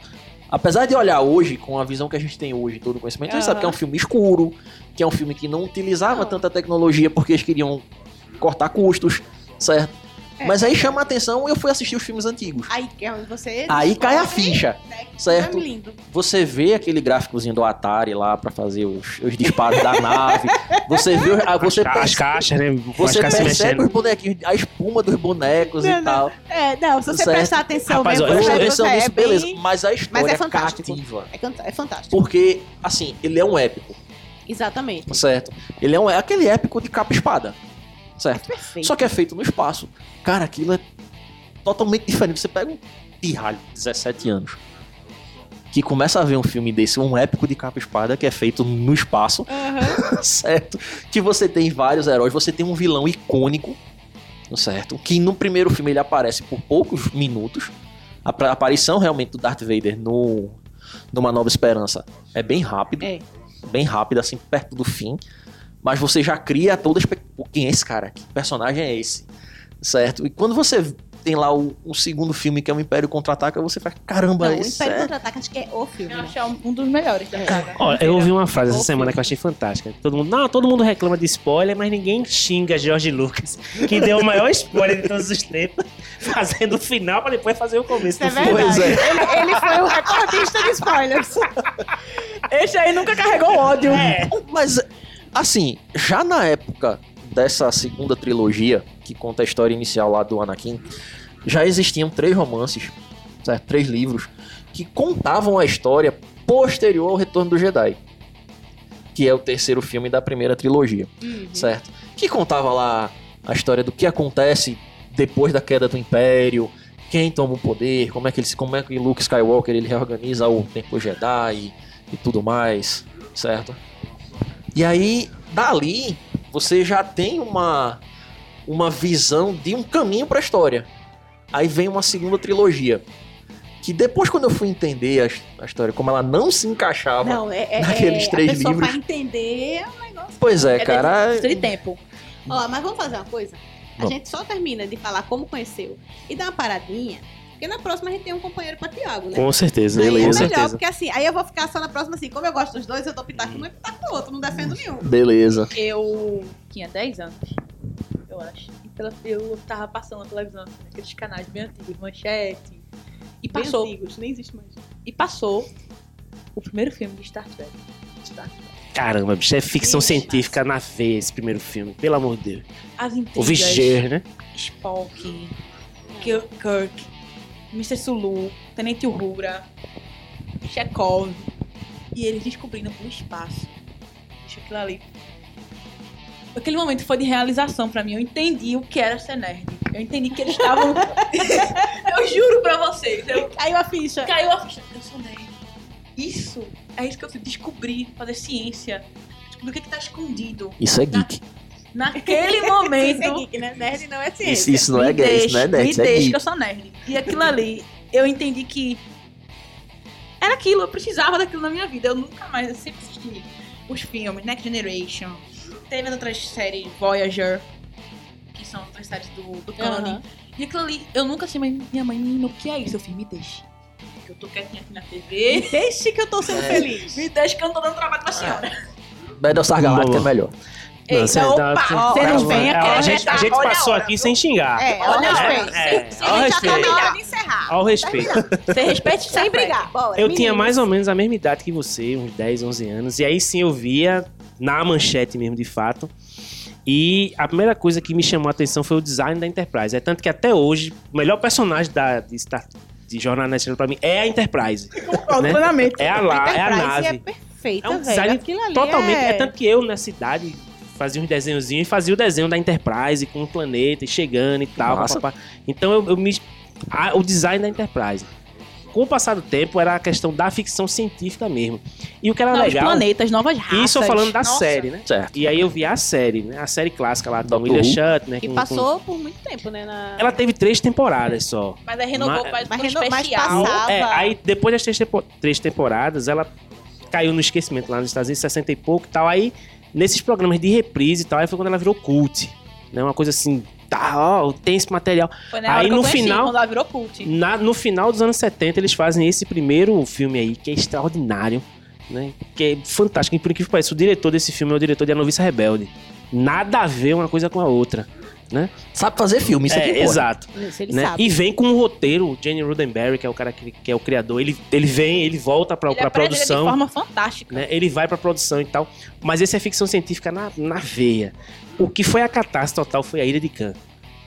Apesar de olhar hoje, com a visão que a gente tem hoje, todo o conhecimento, a gente sabe que é um filme escuro, que é um filme que não utilizava Não. tanta tecnologia porque eles queriam cortar custos, certo? É. Mas aí chama a atenção e eu fui assistir os filmes antigos. Aí é você. Aí cai a ficha, né, certo? É lindo. Você vê aquele gráficozinho do Atari lá pra fazer os, os disparos da nave. Você vê, os- você As, ca- as percebe, caixas, né? você caixas percebe os bonequinhos, a espuma dos bonecos Não, e não. tal. É, não, se você Certo. prestar atenção Rapaz, mesmo, você atenção é nisso, bem- beleza. Mas a história é é fantástico. cativa. É, é fantástico. Porque, assim, ele é um épico, Exatamente. certo? Ele é um, é aquele épico de capa e espada, certo? Perfeito. Só que é feito no espaço. Cara, aquilo é totalmente diferente. Você pega um pirralho de 17 anos que começa a ver um filme desse, um épico de capa e espada que é feito no espaço, Aham. <laughs> certo? Que você tem vários heróis, você tem um vilão icônico, certo? Que no primeiro filme ele aparece por poucos minutos. A aparição realmente do Darth Vader no numa Nova Esperança é bem rápido, É. bem rápido assim perto do fim, mas você já cria toda a quem é esse cara? Que personagem é esse? Certo? E quando você tem lá o, o segundo filme que é o Império Contra-Ataca, você faz caramba, Não, o esse Império é... Contra-Ataca acho que é o filme. Eu acho que é um, um dos melhores da saga. Ó, eu ouvi uma frase essa Qual semana filme? que eu achei fantástica. Todo mundo, não, todo mundo reclama de spoiler, mas ninguém xinga George Lucas, que deu o maior spoiler de todos os tempos, <laughs> fazendo o final pra depois fazer o começo Isso é do filme. verdade. Pois é. Ele, ele foi o recordista de spoilers. Esse aí nunca carregou ódio. É. Mas, assim, já na época dessa segunda trilogia, que conta a história inicial lá do Anakin, já existiam três romances, certo? três livros, que contavam a história posterior ao Retorno do Jedi. Que é o terceiro filme da primeira trilogia, certo? Que contava lá a história do que acontece depois da queda do Império, quem toma o poder, como é que ele como é que Luke Skywalker ele reorganiza o Templo Jedi e, e tudo mais, certo? E aí, dali, você já tem uma, uma visão de um caminho pra história. Aí vem uma segunda trilogia. Que depois, quando eu fui entender a, a história, como ela não se encaixava. Não, é, é, Naqueles é, três a livros. pra entender é um negócio. Pois é, É cara. De tempo. Ó, mas vamos fazer uma coisa? A gente só termina de falar como conheceu e dá uma paradinha, porque na próxima a gente tem um companheiro pra Tiago, né? Com certeza, Aí é Beleza. com melhor, certeza. porque assim, aí eu vou ficar só na próxima assim, como eu gosto dos dois, eu dou pitaco um e pitaco no outro, não defendo nenhum. Beleza. Eu tinha 10 anos, eu acho. E pela, eu tava passando na televisão, assim, naqueles canais bem antigos, manchete. E Bem passou, antigos, nem existe mais. e passou o primeiro filme de Star Trek. Star Trek. Caramba, bicho, é ficção científica na veia esse primeiro filme, pelo amor de Deus. As O intrigas. Viger, né? Spock, Kirk, Mr. Sulu, Tenente Uhura, Chekhov. E eles descobrindo o espaço. Deixa aquilo ali. Aquele momento foi de realização pra mim. Eu entendi o que era ser nerd. Eu entendi que eles estavam. <laughs> eu juro pra vocês. Eu... Caiu a ficha. Caiu a ficha. Eu sou nerd. Isso é isso que eu descobri. Fazer ciência. Descobrir o que, que tá escondido. Isso é geek. Naquele <laughs> Isso é momento. geek, né? Nerd não é Isso, ciência. isso não é Me gay, isso não é nerd, me isso é deixa que geek. eu sou nerd. E aquilo ali, eu entendi que era aquilo, eu precisava daquilo na minha vida. Eu nunca mais, eu sempre assisti os filmes, Next Generation. Teve as outras séries, Voyager, que são outras séries do, do Canon. Aham. E aquilo ali, eu nunca achei minha mãe, menino, o que é isso? Eu fiz, me deixe. Que eu tô quietinha aqui na TV. Deixe que eu tô sendo feliz. Me deixe que eu não tô dando trabalho pra senhora. Battlestar Galactica é melhor. Eita, você opa, tá- você não é, querer a gente, a gente olha passou aqui sem xingar. É, Olha, olha é, respeito. é, Se ao a gente já tá respeito. na hora de encerrar. Ao respeito. Você respeite Sem sem brigar, bora. Eu tinha mais ou menos a mesma idade que você, uns 10, 11 anos. E aí sim eu via na manchete mesmo, de fato. E a primeira coisa que me chamou a atenção foi o design da Enterprise. É tanto que até hoje, o melhor personagem da, de, Star, de Jornada na Estrela pra mim é a Enterprise. <laughs> né? É a, lá, é a Enterprise nave. é perfeita, É um design Totalmente. É... É... tanto que eu, na cidade, fazia uns desenhozinhos e fazia o desenho da Enterprise com o planeta e chegando e tal. Massa. papapá. Então eu, eu me. a- o design da Enterprise. Com o passar do tempo, era a questão da ficção científica mesmo. E o que era Novos legal. planetas, novas raças. Isso eu falando da Nossa. série, né? Certo. E aí eu vi a série, né? A série clássica lá do William. Shatner. E com- passou por muito tempo, né? Na... com- Ela teve três temporadas só. Mas aí renovou Mas- mas, reno- mas passava. É, aí depois das três, tempo- três temporadas, ela caiu no esquecimento lá nos Estados Unidos, 60 e pouco e tal. Aí, nesses programas de reprise e tal, aí foi quando ela virou cult. Né? Uma coisa assim, tá, ó, tem esse material. Foi na Aí, no conheci, final- quando ela virou cult. Na- no final dos anos 70, eles fazem esse primeiro filme aí, que é extraordinário, né? Que é fantástico. E por incrível que pareça, o diretor desse filme é o diretor de A Noviça Rebelde. Nada a ver uma coisa com a outra. Sabe fazer filme, isso é, aqui importa. exato. Isso ele né? sabe. E vem com um roteiro, o Jenny Roddenberry, que é o cara que, que é o criador, ele, ele vem, ele volta pra, Ele pra produção. de forma fantástica. né? Ele vai pra produção e tal. Mas esse é ficção científica na, na veia. O que foi a catástrofe total foi a Ilha de Khan.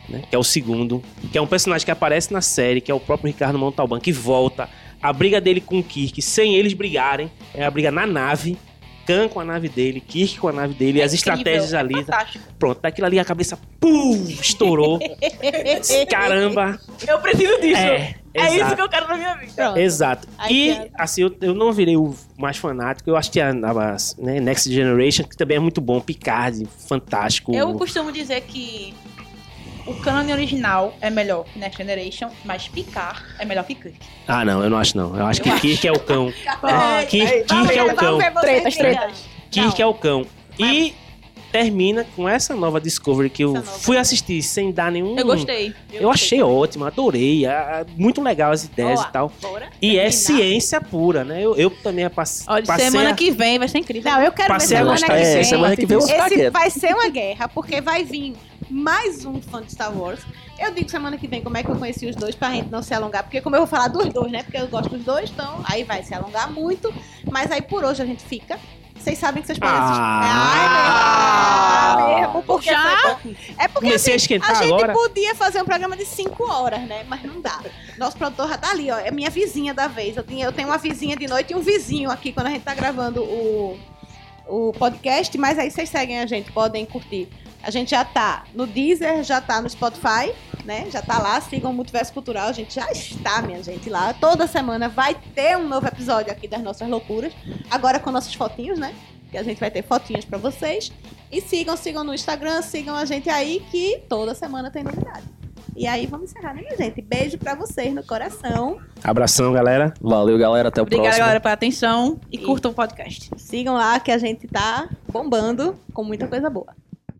Né? Que é o segundo. Que é um personagem que aparece na série, que é o próprio Ricardo Montalban, que volta. A briga dele com o Kirk, sem eles brigarem, é a briga na nave. Khan com a nave dele, Kirk com a nave dele, É as incrível, estratégias é ali. fantástico. Pronto, daquilo ali a cabeça, pum, estourou. <laughs> Caramba. Eu preciso disso. É, É isso que eu quero na minha vida. Pronto. Exato. Aí e, assim, eu, eu não virei o mais fanático. Eu acho que a, a né, Next Generation, que também é muito bom. Picard, fantástico. Eu costumo dizer que o canon original é melhor que Next Generation, mas Picard é melhor que Kirk. Ah, não, eu não acho não. Eu acho Eu que acho. Kirk é o cão. Kirk, é o cão. Tretas, tretas. Kirk é o cão. E termina com essa nova Discovery que eu fui assistir sem dar nenhum... Eu gostei. Eu achei ótimo, adorei. ah, Muito legal as ideias Ó, e tal. Bora. E é terminar. ciência pura, né? Eu, eu também passe, Olha, passei semana a- que vem vai ser incrível. Não, eu quero Passei ver a semana gostar que vem. É, semana que vem eu vou ficar Esse quieto. vai ser uma guerra, porque vai vir mais um fã de Star Wars. Eu digo semana que vem como é que eu conheci os dois, pra gente não se alongar. Porque como eu vou falar dos dois, né? Porque eu gosto dos dois, então aí vai se alongar muito. Mas aí por hoje a gente fica. Vocês sabem que vocês podem assistir. Ah! Ai, mesmo, porque Já? É porque Comecei a assim, esquentar a gente agora. podia fazer um programa de 5 horas, né? Mas não dá. Nosso produtor já tá ali, ó. É minha vizinha da vez. Eu, tinha, eu tenho uma vizinha de noite e um vizinho aqui quando a gente tá gravando o, o podcast. Mas aí vocês seguem a gente, podem curtir. A gente já tá no Deezer, já tá no Spotify, né? Já tá lá. Sigam o Multiverso Cultural. A gente já está, minha gente, lá. Toda semana vai ter um novo episódio aqui das nossas loucuras. Agora com nossas fotinhos, né? Que a gente vai ter fotinhas pra vocês. E sigam, sigam no Instagram, sigam a gente aí que toda semana tem novidade. E aí vamos encerrar, né, minha gente? Beijo pra vocês no coração. Abração, galera. Valeu, galera. Até o Obrigada, próximo. galera, pela atenção e E- curtam o podcast. Sigam lá que a gente tá bombando com muita coisa boa.